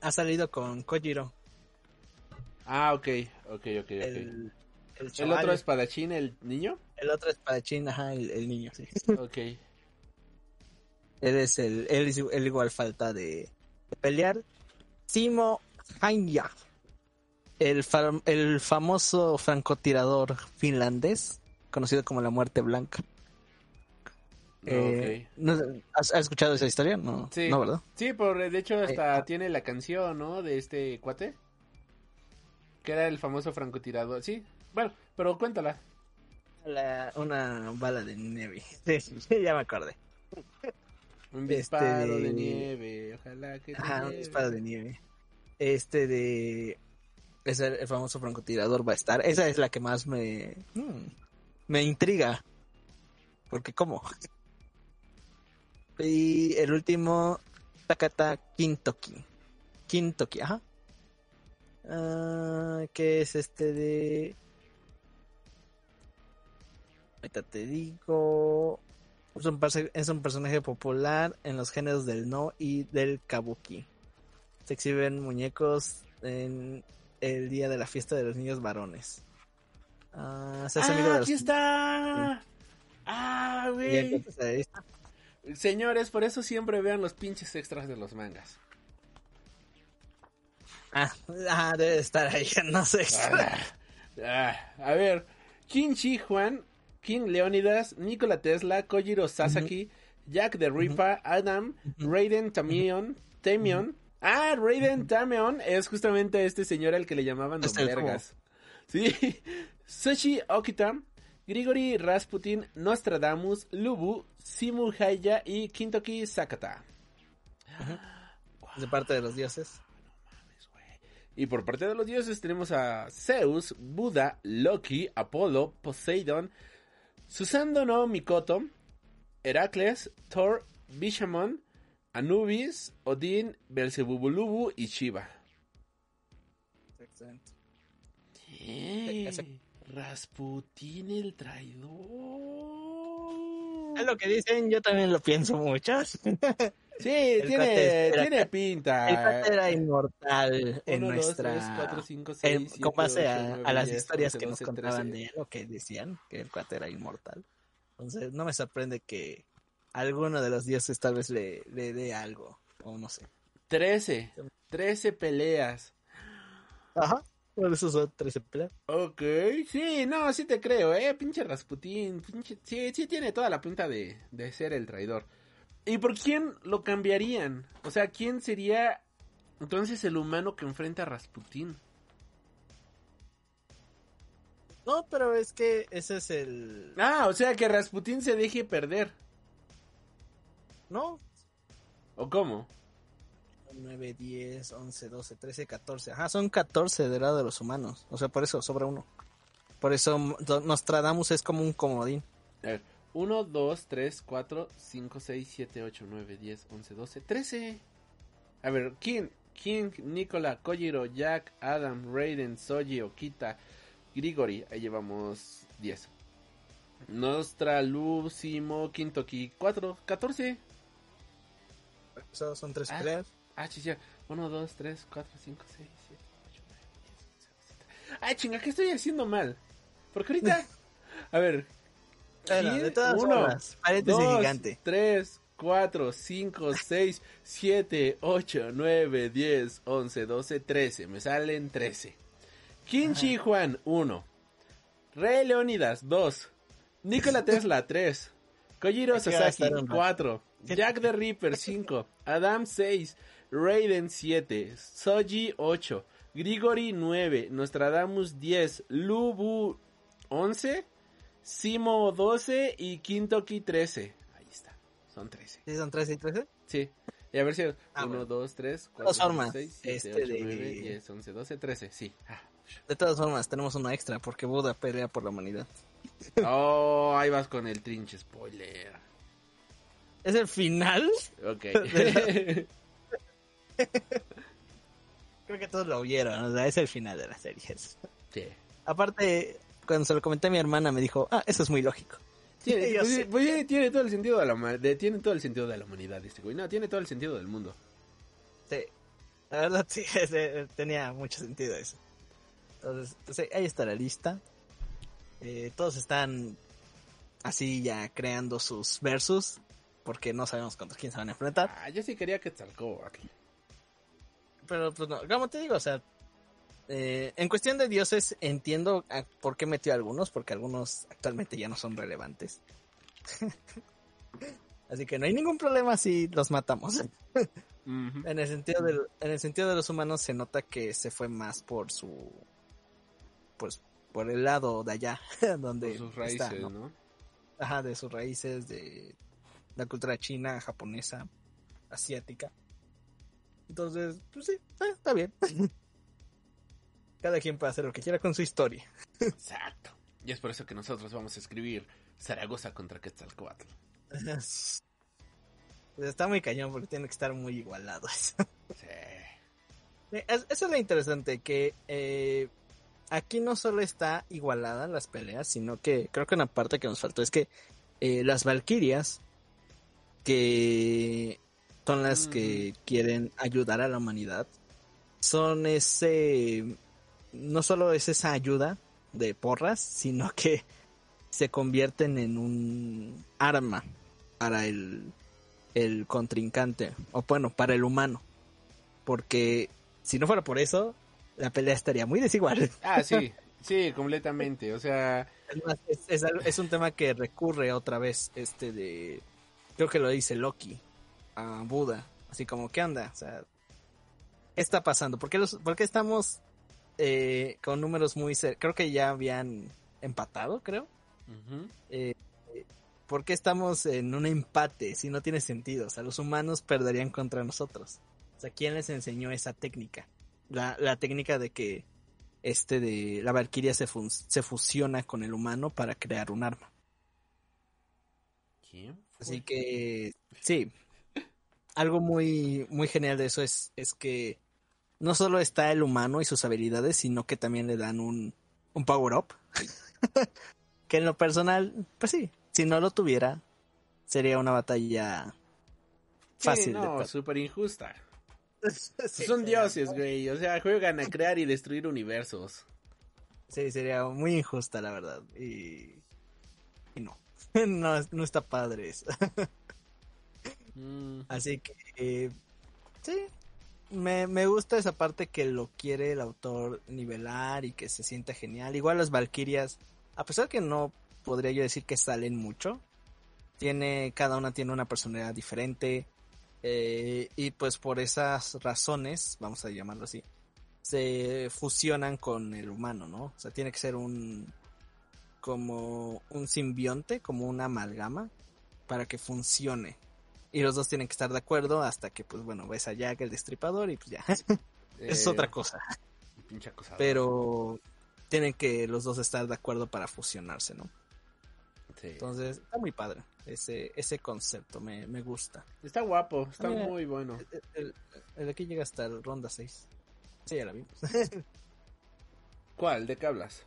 Speaker 2: Ha salido con Kojiro.
Speaker 1: Ah, ok, ok, ok, ok.
Speaker 2: El,
Speaker 1: El,
Speaker 2: el,
Speaker 1: otro espadachín, el niño.
Speaker 2: El otro espadachín, ajá, el, el niño, sí.
Speaker 1: Ok.
Speaker 2: Él es el, él, él igual falta de, de pelear. Simo Hanya, el, fam- el famoso francotirador finlandés, conocido como la Muerte Blanca. Eh, ¿no- ¿has, has escuchado esa historia? No,
Speaker 1: Sí.
Speaker 2: no ¿verdad?
Speaker 1: Sí, por, de hecho hasta
Speaker 2: ah.
Speaker 1: tiene la canción, ¿no? De este cuate. Que era el famoso francotirador. Sí, bueno, pero cuéntala.
Speaker 2: La- una bala de nieve. Sí, ya me acordé.
Speaker 1: Un
Speaker 2: Este
Speaker 1: disparo de...
Speaker 2: de-
Speaker 1: nieve, ojalá que
Speaker 2: un disparo de nieve. Este de. Es el, famoso francotirador va a estar. Esa es la que más me. mm, me intriga. Porque, ¿cómo? Y el último. Takata Kintoki. Kintoki, ajá. Ah, que es este de. Ahorita te digo. Es un, es un personaje popular en los géneros del no y del kabuki. Se exhiben muñecos en el día de la fiesta de los niños varones. Ah, se hace amigo de
Speaker 1: ¡Ah,
Speaker 2: los-
Speaker 1: aquí está! ¡Ah, güey! Señores, por eso siempre vean los pinches extras de los mangas.
Speaker 2: Ah, ah, debe de estar ahí, no sé.
Speaker 1: Ah, ah, a ver, Kim Chi Juan, Kim Leonidas, Nikola Tesla, Kojiro Sasaki, Jack the Ripper, Adam, Raiden Tamion, Tamion. Ah, Raiden Tamion es justamente este señor al que le llamaban Don
Speaker 2: Es el
Speaker 1: Vergas. Sí. Soshi Okita, Grigori Rasputin, Nostradamus, Lubu, Simu Haya y Kintoki Sakata.
Speaker 2: De parte de los dioses.
Speaker 1: Y por parte de los dioses tenemos a Zeus, Buda, Loki, Apolo, Poseidon, Susando no Mikoto, Heracles, Thor, Bishamon, Anubis, Odín, Belzebubulubu y Shiva.
Speaker 2: Excelente.
Speaker 1: Eh,
Speaker 2: ese-
Speaker 1: Rasputín el traidor.
Speaker 2: Es lo que dicen, yo también lo pienso mucho.
Speaker 1: Sí,
Speaker 2: El
Speaker 1: tiene,
Speaker 2: era-
Speaker 1: tiene pinta.
Speaker 2: El cuate era inmortal en
Speaker 1: Uno, dos,
Speaker 2: nuestra...
Speaker 1: tres, cuatro, cinco,
Speaker 2: en-
Speaker 1: seis, siete,
Speaker 2: con base
Speaker 1: ocho,
Speaker 2: a,
Speaker 1: nueve,
Speaker 2: a las
Speaker 1: diez,
Speaker 2: historias
Speaker 1: once,
Speaker 2: que nos contaban
Speaker 1: trece.
Speaker 2: de él, lo que decían, que el cuate era inmortal. Entonces, no me sorprende que alguno de los dioses tal vez le, le dé algo, o no sé.
Speaker 1: 13. 13 peleas.
Speaker 2: Ajá. Por eso son 13 peleas.
Speaker 1: Ok, sí, no, sí te creo, eh, pinche Rasputín, pinche, sí, sí tiene toda la pinta de, de ser el traidor. ¿Y por quién lo cambiarían? O sea, ¿quién sería entonces el humano que enfrenta a Rasputín?
Speaker 2: No, pero es que ese es el...
Speaker 1: Ah, o sea, que Rasputín se deje perder,
Speaker 2: No.
Speaker 1: ¿o cómo?
Speaker 2: 9, 10, 11, 12, 13, 14. Ajá, son 14 del lado de los humanos. O sea, por eso sobra uno. Por eso Nostradamus es como un comodín.
Speaker 1: A ver, 1, 2, 3, 4, 5, 6, 7, 8, 9, 10, 11, 12, 13. A ver, King, King, Nicola, Kojiro, Jack, Adam, Raiden, Soji, Okita, Grigori. Ahí llevamos 10. Nostra, Lu, Simo, Kintoki, 4, 14.
Speaker 2: Eso son 13
Speaker 1: Ah.
Speaker 2: peleas.
Speaker 1: Ah, chicha. 1, 2, 3, 4, 5, 6, 7, 8, 9, 10, 11, 12. Ah, chinga, ¿qué estoy haciendo mal? Porque ahorita, a ver,
Speaker 2: Bueno, de todas
Speaker 1: Uno,
Speaker 2: formas, paréntesis
Speaker 1: dos,
Speaker 2: gigante.
Speaker 1: 3, 4, 5, 6, 7, 8, 9, 10, 11, 12, 13. Me salen 13. Kinchi Juan, 1. Rey Leonidas, 2. Nikola Tesla, 3. Kojiro Sasaki,
Speaker 2: gastar un rato.
Speaker 1: 4. Jack the Ripper, 5. Adam, 6. Raiden, 7. Soji, 8. Grigori, 9. Nostradamus, 10. Lubu, 11. Simo 12 y Kintoki 13. Ahí está. Son 13.
Speaker 2: ¿Sí son 13 y 13?
Speaker 1: Sí. Y a ver si.
Speaker 2: Ah,
Speaker 1: 1,
Speaker 2: bueno.
Speaker 1: 2, 3, 4,
Speaker 2: todas
Speaker 1: 5,
Speaker 2: formas,
Speaker 1: 6, 7,
Speaker 2: este
Speaker 1: 8,
Speaker 2: de-
Speaker 1: 9, 10, 11, 12, 13. Sí. Ah.
Speaker 2: De todas formas, tenemos uno extra porque Buda pelea por la humanidad.
Speaker 1: Oh, ahí vas con el trinche spoiler.
Speaker 2: ¿Es el final?
Speaker 1: Ok.
Speaker 2: Creo que todos lo vieron, o sea, es el final de la serie.
Speaker 1: sí.
Speaker 2: Aparte, cuando se lo comenté a mi hermana me dijo, ah, eso es muy lógico.
Speaker 1: Tiene, pues, pues, tiene- todo el sentido de la de- tiene todo el sentido de la humanidad este güey. No, tiene todo el sentido del mundo.
Speaker 2: Sí, la verdad sí, ese- tenía mucho sentido eso. Entonces, ahí está la lista. Eh, todos están así ya creando sus versus, porque no sabemos contra quién se van a enfrentar.
Speaker 1: Ah, yo sí quería que Tzalcóatl.
Speaker 2: Pero pues no, como te digo, o sea, eh, en cuestión de dioses entiendo a- por qué metió a algunos, porque algunos actualmente ya no son relevantes. Así que no hay ningún problema si los matamos. En el sentido del, en el sentido de los humanos se nota que se fue más por su pues por el lado de allá donde
Speaker 1: Por sus raíces,
Speaker 2: está, ¿no?
Speaker 1: ¿no?
Speaker 2: Ajá, de sus raíces de la cultura china, japonesa, asiática. Entonces, pues sí, eh, está bien. Cada quien puede hacer lo que quiera con su historia.
Speaker 1: Exacto. Y es por eso que nosotros vamos a escribir Zaragoza contra Quetzalcoatl.
Speaker 2: Pues está muy cañón porque tiene que estar muy igualado eso.
Speaker 1: Sí.
Speaker 2: Eh, es- Eso es lo interesante, que eh, aquí no solo está igualada las peleas, sino que creo que una parte que nos faltó es que eh, las Valquirias, que son las que quieren ayudar a la humanidad, son ese, no solo es esa ayuda de porras, sino que se convierten en un arma para el, el contrincante, o bueno, para el humano. Porque si no fuera por eso, la pelea estaría muy desigual.
Speaker 1: Ah, sí. Sí, completamente. O sea,
Speaker 2: Es, es un tema que recurre otra vez, este de... Creo que lo dice Loki a Buda. Así como, ¿qué onda? O sea, ¿qué está pasando? ¿Por qué, los, por qué estamos eh, con números muy... cer- Creo que ya habían empatado, creo. Eh, ¿Por qué estamos en un empate si no tiene sentido? O sea, los humanos perderían contra nosotros. O sea, ¿quién les enseñó esa técnica? La, la técnica de que este de la Valquiria se, se fusiona con el humano para crear un arma.
Speaker 1: ¿Quién fue?
Speaker 2: Así que, sí. Algo muy, muy genial de eso es, es que no solo está el humano y sus habilidades, sino que también le dan un, un power up. que en lo personal, pues sí, si no lo tuviera, sería una batalla
Speaker 1: Sí,
Speaker 2: fácil de
Speaker 1: no, súper injusta.
Speaker 2: Sí,
Speaker 1: Son dioses, güey. O sea, juegan a crear y destruir universos.
Speaker 2: Sí, sería muy injusta, la verdad. Y, y no. no, no está padre eso.
Speaker 1: Mm,
Speaker 2: Así que, eh, sí, me, me gusta esa parte que lo quiere el autor nivelar y que se sienta genial. Igual las Valquirias, a pesar que no podría yo decir que salen mucho, tiene, cada una tiene una personalidad diferente. eh, y pues por esas razones, vamos a llamarlo así, se fusionan con el humano, ¿no? O sea, tiene que ser un como un simbionte, como una amalgama, para que funcione. Y los dos tienen que estar de acuerdo hasta que, pues bueno, ves a Jack el destripador y pues ya. es
Speaker 1: eh,
Speaker 2: otra cosa. Pero tienen que los dos estar de acuerdo para fusionarse, ¿no?
Speaker 1: Sí.
Speaker 2: Entonces, está muy padre. Ese, ese concepto me, me gusta.
Speaker 1: Está guapo, está
Speaker 2: Ah, mira.
Speaker 1: muy bueno.
Speaker 2: El, el- el de aquí llega hasta el ronda 6. Sí, ya la vimos.
Speaker 1: ¿Cuál? ¿De qué hablas?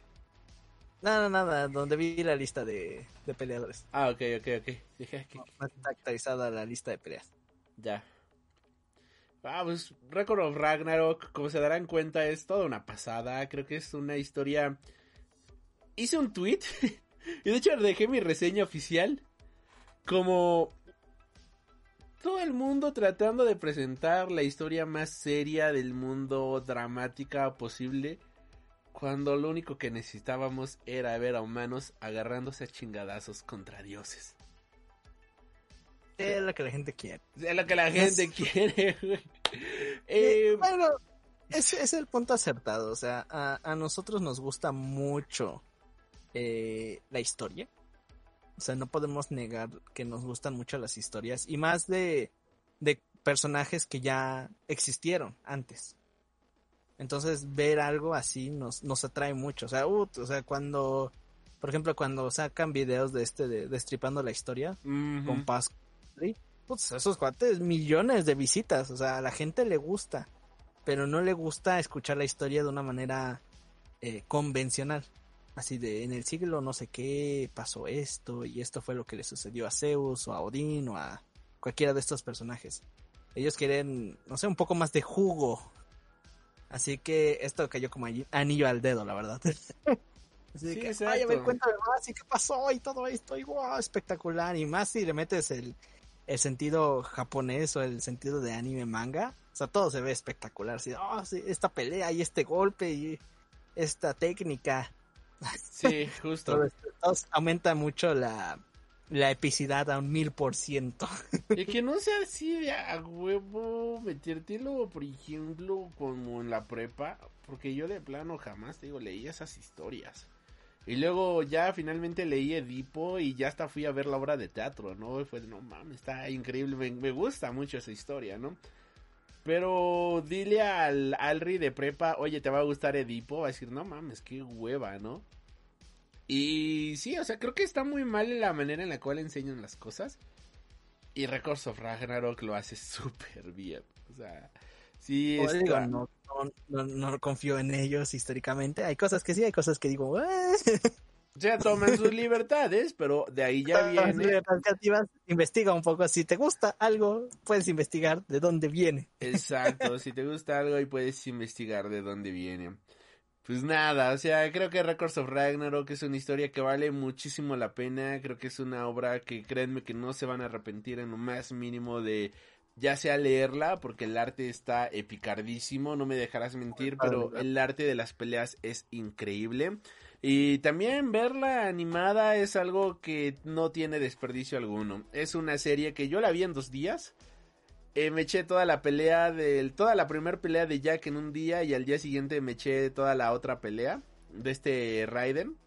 Speaker 2: Nada, nada, donde vi la lista de, de peleadores.
Speaker 1: Ah, ok, ok, ok. Dije que
Speaker 2: actualizada la lista de peleas.
Speaker 1: ya. Ah, pues Record of Ragnarok, como se darán cuenta, es toda una pasada. Creo que es una historia hice un tweet y de hecho dejé mi reseña oficial como todo el mundo tratando de presentar la historia más seria del mundo dramática posible cuando lo único que necesitábamos era ver a humanos agarrándose a chingadazos contra dioses.
Speaker 2: Es lo que la gente quiere.
Speaker 1: Es lo que la gente quiere, güey.
Speaker 2: Eh,
Speaker 1: Eh,
Speaker 2: bueno, ese es el punto acertado. O sea, a, a nosotros nos gusta mucho eh, la historia. O sea, no podemos negar que nos gustan mucho las historias. Y más de, de personajes que ya existieron antes. Entonces, ver algo así nos, nos atrae mucho. O sea, uh, o sea, cuando, por ejemplo, cuando sacan videos de este, de Destripando la Historia, con Paz, pues esos cuates, millones de visitas. O sea, a la gente le gusta. Pero no le gusta escuchar la historia de una manera eh, convencional. Así de, en el siglo no sé qué pasó esto, y esto fue lo que le sucedió a Zeus, o a Odín, o a cualquiera de estos personajes. Ellos quieren, no sé, un poco más de jugo. Así que esto cayó como anillo al dedo, la verdad. Así
Speaker 1: Sí,
Speaker 2: que,
Speaker 1: exacto.
Speaker 2: ay, a ver, cuéntame más, y qué pasó, y todo esto, y wow, espectacular. Y más si le metes el, el sentido japonés o el sentido de anime manga, o sea, todo se ve espectacular. Así, oh, sí, esta pelea y este golpe y esta técnica.
Speaker 1: Sí, justo.
Speaker 2: Aumenta mucho la, la epicidad a un mil por ciento.
Speaker 1: Y que no sea así de a huevo metértelo, por ejemplo, como en la prepa, porque yo de plano jamás, te digo, leí esas historias. Y luego ya finalmente leí Edipo y ya hasta fui a ver la obra de teatro, ¿no? Y fue no mames, está increíble, me, me gusta mucho esa historia, ¿no? Pero dile al Alri de prepa, oye, ¿te va a gustar Edipo? Va a decir, no mames, qué hueva, ¿no? Y sí, o sea, creo que está muy mal la manera en la cual enseñan las cosas. Y Records of Ragnarok lo hace súper bien. O sea, sí está-
Speaker 2: digo, no, no, no, no confío en ellos históricamente. Hay cosas que sí, hay cosas que digo.
Speaker 1: O sea, toman sus libertades, pero de ahí ya viene.
Speaker 2: investiga un poco. Si te gusta algo, puedes investigar de dónde viene.
Speaker 1: Exacto, si te gusta algo y puedes investigar de dónde viene. Pues nada, o sea, creo que Records of Ragnarok es una historia que vale muchísimo la pena. Creo que es una obra que créanme que no se van a arrepentir en lo más mínimo de ya sea leerla, porque el arte está epicardísimo, no me dejarás mentir, pero el arte de las peleas es increíble. Y también verla animada es algo que no tiene desperdicio alguno. Es una serie que yo la vi en dos días. Eh, me eché toda la pelea del. Toda la primera pelea de Jack en un día. Y al día siguiente me eché toda la otra pelea. De este Raiden.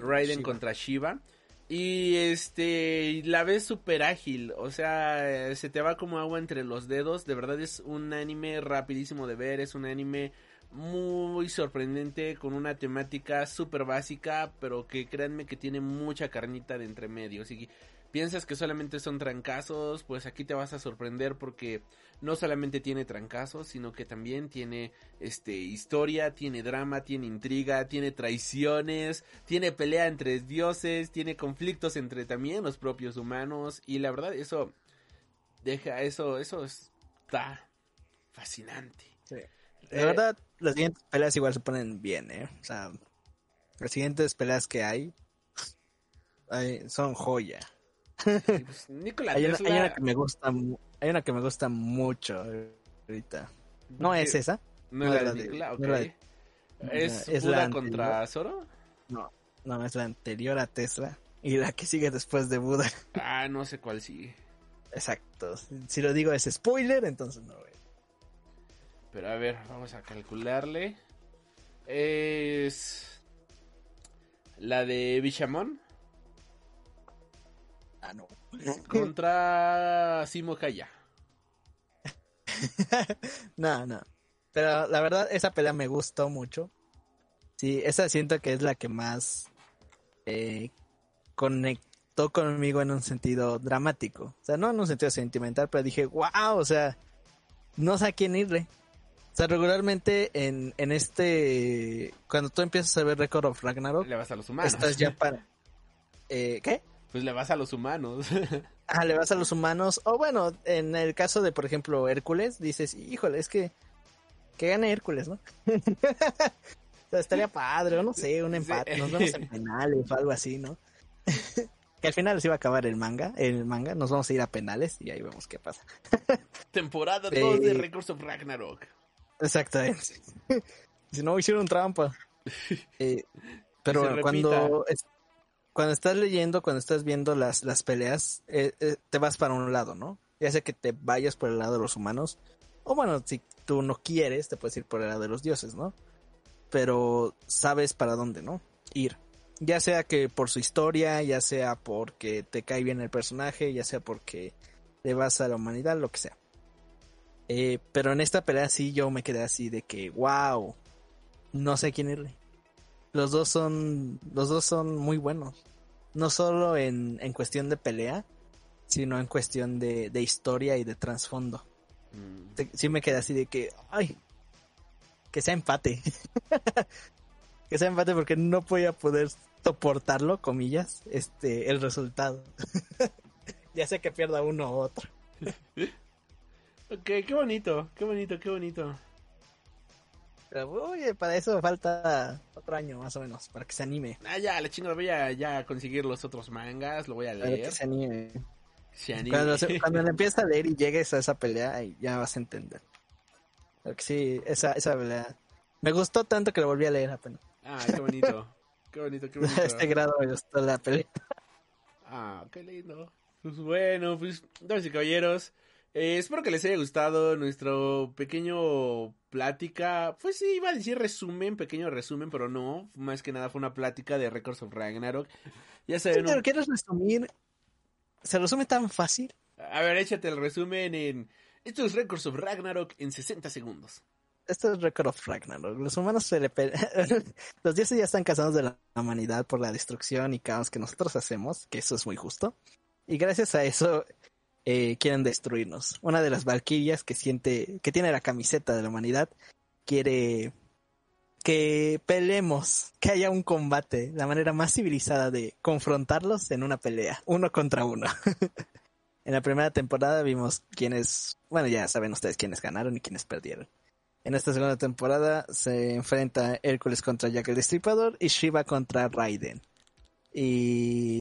Speaker 1: Raiden contra Shiva. Y este. La ves súper ágil. O sea, eh, se te va como agua entre los dedos. De verdad es un anime rapidísimo de ver. Es un anime muy sorprendente. Con una temática súper básica. Pero que créanme que tiene mucha carnita de entre medio. Así que piensas que solamente son trancazos, pues aquí te vas a sorprender porque no solamente tiene trancazos, sino que también tiene este historia, tiene drama, tiene intriga, tiene traiciones, tiene pelea entre dioses, tiene conflictos entre también los propios humanos y la verdad eso deja eso eso está fascinante.
Speaker 2: De
Speaker 1: Eh,
Speaker 2: verdad, las siguientes peleas igual se ponen bien, ¿eh? O sea, las siguientes peleas que hay, hay- son joya.
Speaker 1: Y, pues, Nikola
Speaker 2: Hay una,
Speaker 1: Tesla-
Speaker 2: hay una que me gusta, hay una que me gusta mucho ahorita. No es esa,
Speaker 1: No
Speaker 2: no
Speaker 1: es la de
Speaker 2: no es la de-
Speaker 1: ¿Es,
Speaker 2: es
Speaker 1: Buda
Speaker 2: la
Speaker 1: contra
Speaker 2: anterior.
Speaker 1: Zoro?
Speaker 2: no, no es la anterior a Tesla y la que sigue después de Buda.
Speaker 1: Ah, no sé cuál sigue.
Speaker 2: Exacto. Si lo digo es spoiler, entonces no.
Speaker 1: Pero a ver, vamos a calcularle. Es. La de Bishamon
Speaker 2: Ah, no.
Speaker 1: contra Simo Haya.
Speaker 2: No, no. Pero la verdad, esa pelea me gustó mucho. Sí, esa siento que es la que más eh, conectó conmigo en un sentido dramático. O sea, no en un sentido sentimental, pero dije, wow, o sea, no sé a quién irle. O sea, regularmente en, en este, cuando tú empiezas a ver Record of Ragnarok,
Speaker 1: Le vas a los humanos.
Speaker 2: estás ya para... Eh, ¿Qué?
Speaker 1: Pues le vas a los humanos.
Speaker 2: Ah, le vas a los humanos. O bueno, en el caso de, por ejemplo, Hércules, dices, híjole, es que que gane Hércules, ¿no? O sea, estaría padre, o no sé, un empate. Nos vemos en penales o algo así, ¿no? que al final se iba a acabar el manga, el manga, nos vamos a ir a penales y ahí vemos qué pasa.
Speaker 1: Temporada
Speaker 2: Sí.
Speaker 1: 2 de Records of Ragnarok.
Speaker 2: Exactamente. si no hicieron trampa. Eh, pero cuando es- cuando estás leyendo, cuando estás viendo las, las peleas, eh, eh, te vas para un lado, ¿no? Ya sea que te vayas por el lado de los humanos, o bueno, si tú no quieres, te puedes ir por el lado de los dioses, ¿no? Pero sabes para dónde, ¿no? Ir. Ya sea que por su historia, ya sea porque te cae bien el personaje, ya sea porque le vas a la humanidad, lo que sea. Eh, pero en esta pelea sí yo me quedé así de que, wow, no sé a quién irle. Los dos son, los dos son muy buenos. No solo en, en cuestión de pelea, sino en cuestión de, de historia y de trasfondo.
Speaker 1: Mm.
Speaker 2: Sí me quedé así de que, ay, que sea empate. que sea empate porque no voy a poder soportarlo, comillas, este, el resultado. ya sé que pierda uno u otro.
Speaker 1: Ok, qué bonito, qué bonito, qué bonito.
Speaker 2: Pero, oye, para eso falta otro año más o menos, para que se anime.
Speaker 1: Ah, ya, la chingada, voy a ya conseguir los otros mangas, lo voy a
Speaker 2: Para
Speaker 1: leer.
Speaker 2: que se anime.
Speaker 1: Se anime.
Speaker 2: Cuando, cuando le empiezas a leer y llegues a esa pelea, ya vas a entender. Porque sí, esa, esa pelea. Me gustó tanto que lo volví a leer apenas.
Speaker 1: Ah, qué bonito. Qué bonito, qué bonito.
Speaker 2: A este grado me gustó la pelea.
Speaker 1: Ah, qué lindo. Pues bueno, pues, damas y caballeros, eh, espero que les haya gustado nuestro pequeño plática. Pues sí, iba a decir resumen, pequeño resumen, pero no. Más que nada fue una plática de Records of Ragnarok. Ya
Speaker 2: Sí,
Speaker 1: saben,
Speaker 2: pero
Speaker 1: un-
Speaker 2: ¿quieres resumir? ¿Se resume tan fácil?
Speaker 1: a ver, échate el resumen en... Esto es Records of Ragnarok en 60 segundos.
Speaker 2: Esto es Record of Ragnarok. Los humanos se le pe- Los dioses ya están cansados de la humanidad por la destrucción y caos que nosotros hacemos, que eso es muy justo. Y gracias a eso eh, quieren destruirnos. Una de las valquirias que siente, que tiene la camiseta de la humanidad, quiere que peleemos, que haya un combate, la manera más civilizada de confrontarlos en una pelea, uno contra uno. en la primera temporada vimos quiénes, bueno, ya saben ustedes quiénes ganaron y quiénes perdieron. En esta segunda temporada se enfrenta Hércules contra Jack el Destripador y Shiva contra Raiden. Y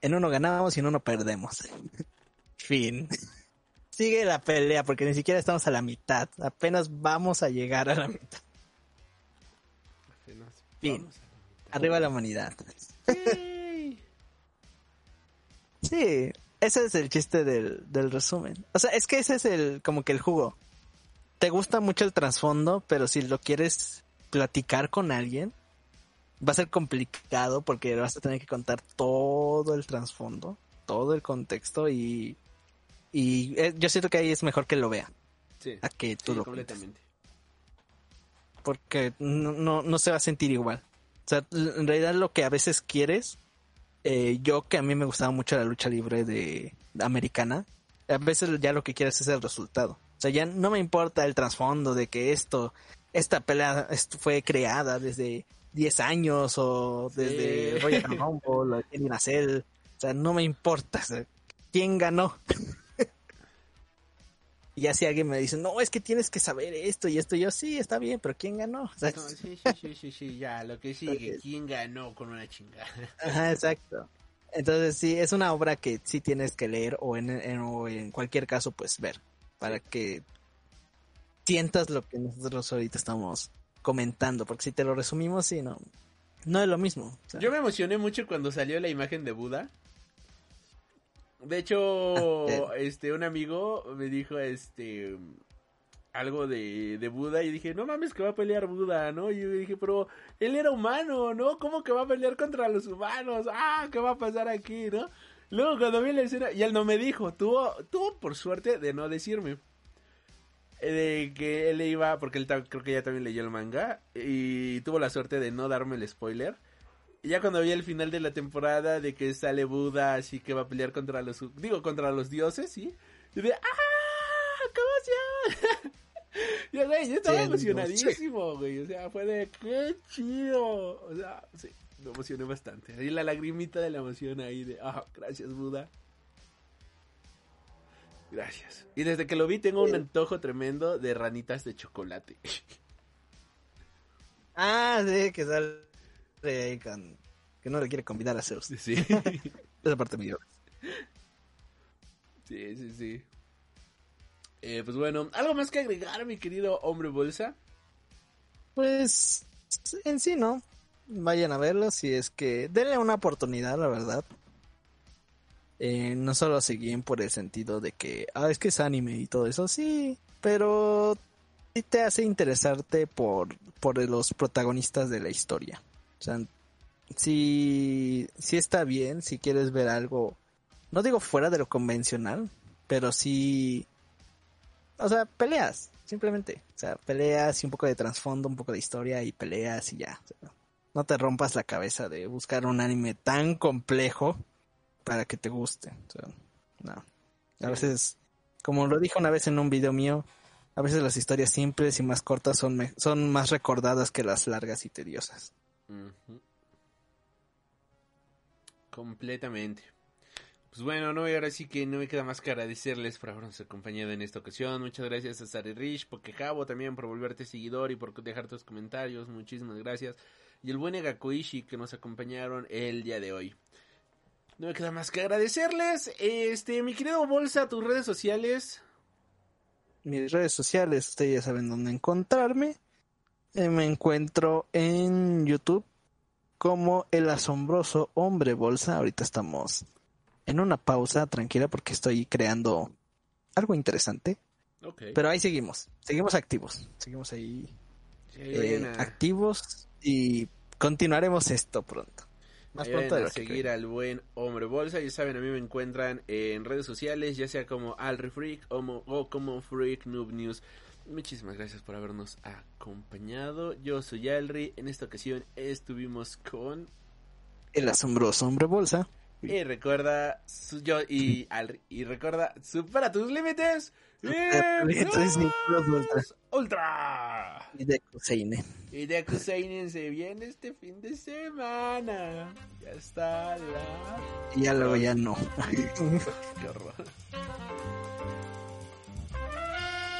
Speaker 2: en uno ganamos y en uno perdemos. fin. Sigue la pelea porque ni siquiera estamos a la mitad. Apenas vamos a llegar a la mitad.
Speaker 1: Apenas
Speaker 2: Fin.
Speaker 1: vamos a la mitad.
Speaker 2: Arriba la humanidad.
Speaker 1: Yay.
Speaker 2: Sí, ese es el chiste del, del resumen. O sea, es que ese es el como que el jugo. Te gusta mucho el trasfondo, pero si lo quieres platicar con alguien, va a ser complicado porque vas a tener que contar todo el trasfondo, todo el contexto y, y eh, yo siento que ahí es mejor que lo vea,
Speaker 1: Sí,
Speaker 2: a que tú
Speaker 1: sí,
Speaker 2: lo cuentes,
Speaker 1: completamente.
Speaker 2: porque no, no, no se va a sentir igual. O sea, en realidad lo que a veces quieres, eh, yo que a mí me gustaba mucho la lucha libre de, de americana, a veces ya lo que quieres es el resultado. O sea, ya no me importa el trasfondo de que esto, esta pelea fue creada desde 10 años o desde
Speaker 1: Sí.
Speaker 2: Royal Rumble o Kenny Nacel. O sea, no me importa. o sea, ¿Quién ganó? Y ya si alguien me dice, no, es que tienes que saber esto y esto, yo sí, está bien, pero ¿quién ganó?
Speaker 1: No, sí, sí, sí, sí, sí, ya, lo que sigue, ¿quién ganó con una chingada?
Speaker 2: Ajá, exacto. Entonces sí, es una obra que sí tienes que leer o en, en- o en cualquier caso pues ver para que sientas lo que nosotros ahorita estamos comentando, porque si te lo resumimos sí, no, no es lo mismo. o sea,
Speaker 1: Yo me emocioné mucho cuando salió la imagen de Buda. De hecho, este, un amigo me dijo, este, algo de, de Buda y dije, no mames que va a pelear Buda, ¿no? Y yo dije, pero él era humano, ¿no? ¿Cómo que va a pelear contra los humanos? Ah, ¿qué va a pasar aquí, no? Luego cuando vi la escena, y él no me dijo, tuvo, tuvo por suerte de no decirme. eh, De que él le iba, porque él creo que ya también leyó el manga, y tuvo la suerte de no darme el spoiler. Y ya cuando vi el final de la temporada de que sale Buda, así que va a pelear contra los, digo, contra los dioses, ¿sí? Y de, ¡ah! ¡Qué emoción! Yo, güey, yo estaba emocionadísimo, güey. O sea, fue de, ¡qué chido! O sea, sí, me emocioné bastante. Ahí la lagrimita de la emoción ahí de, ¡ah! Gracias, Buda. Gracias. Y desde que lo vi tengo un antojo tremendo de ranitas de chocolate.
Speaker 2: Ah, sí, que sale ahí con... Que no le quiere convidar a Zeus.
Speaker 1: Sí.
Speaker 2: Esa parte me.
Speaker 1: Sí, sí, sí. Eh, pues bueno, ¿algo más que agregar, mi querido hombre bolsa?
Speaker 2: Pues en sí, ¿no? Vayan a verlo si es que denle una oportunidad, la verdad. Eh, no solo se guíen por el sentido de que, ah, es que es anime y todo eso, sí, pero sí te hace interesarte por, por los protagonistas de la historia. O sea, sí, sí está bien si quieres ver algo, no digo fuera de lo convencional, pero sí, o sea, peleas, simplemente. O sea, peleas y un poco de trasfondo, un poco de historia y peleas y ya. O sea, no te rompas la cabeza de buscar un anime tan complejo para que te guste. O sea, no. A veces, como lo dije una vez en un video mío, a veces las historias simples y más cortas son, son más recordadas que las largas y tediosas.
Speaker 1: Completamente. Pues bueno, no, y ahora sí que no me queda más que agradecerles por habernos acompañado en esta ocasión. Muchas gracias a Sari Rich, Pokejabo también por volverte seguidor y por dejar tus comentarios. Muchísimas gracias. Y el buen Egakoishi que nos acompañaron el día de hoy. No me queda más que agradecerles. Este, mi querido Bolsa, tus redes sociales.
Speaker 2: Mis redes sociales, ustedes ya saben dónde encontrarme. Eh, me encuentro en YouTube como el asombroso hombre bolsa. Ahorita estamos en una pausa tranquila porque estoy creando algo interesante. Pero ahí seguimos, seguimos activos, seguimos ahí
Speaker 1: Sí,
Speaker 2: eh, activos y continuaremos esto pronto. Más
Speaker 1: Vayan
Speaker 2: pronto de
Speaker 1: a
Speaker 2: lo
Speaker 1: seguir al buen hombre bolsa. Ya saben, a mí me encuentran en redes sociales, ya sea como AlriFreak o, o como Freak Noob News. Muchísimas gracias por habernos acompañado. Yo soy Alri. En esta ocasión estuvimos con.
Speaker 2: El asombroso hombre bolsa.
Speaker 1: Y recuerda. su- yo y Alri. Y recuerda, supera tus límites.
Speaker 2: Entonces,
Speaker 1: ultra.
Speaker 2: Y de Kuseine.
Speaker 1: Y de Kuseinen se viene este fin de semana. Ya está la.
Speaker 2: Y ya luego ya no.
Speaker 1: Qué horror.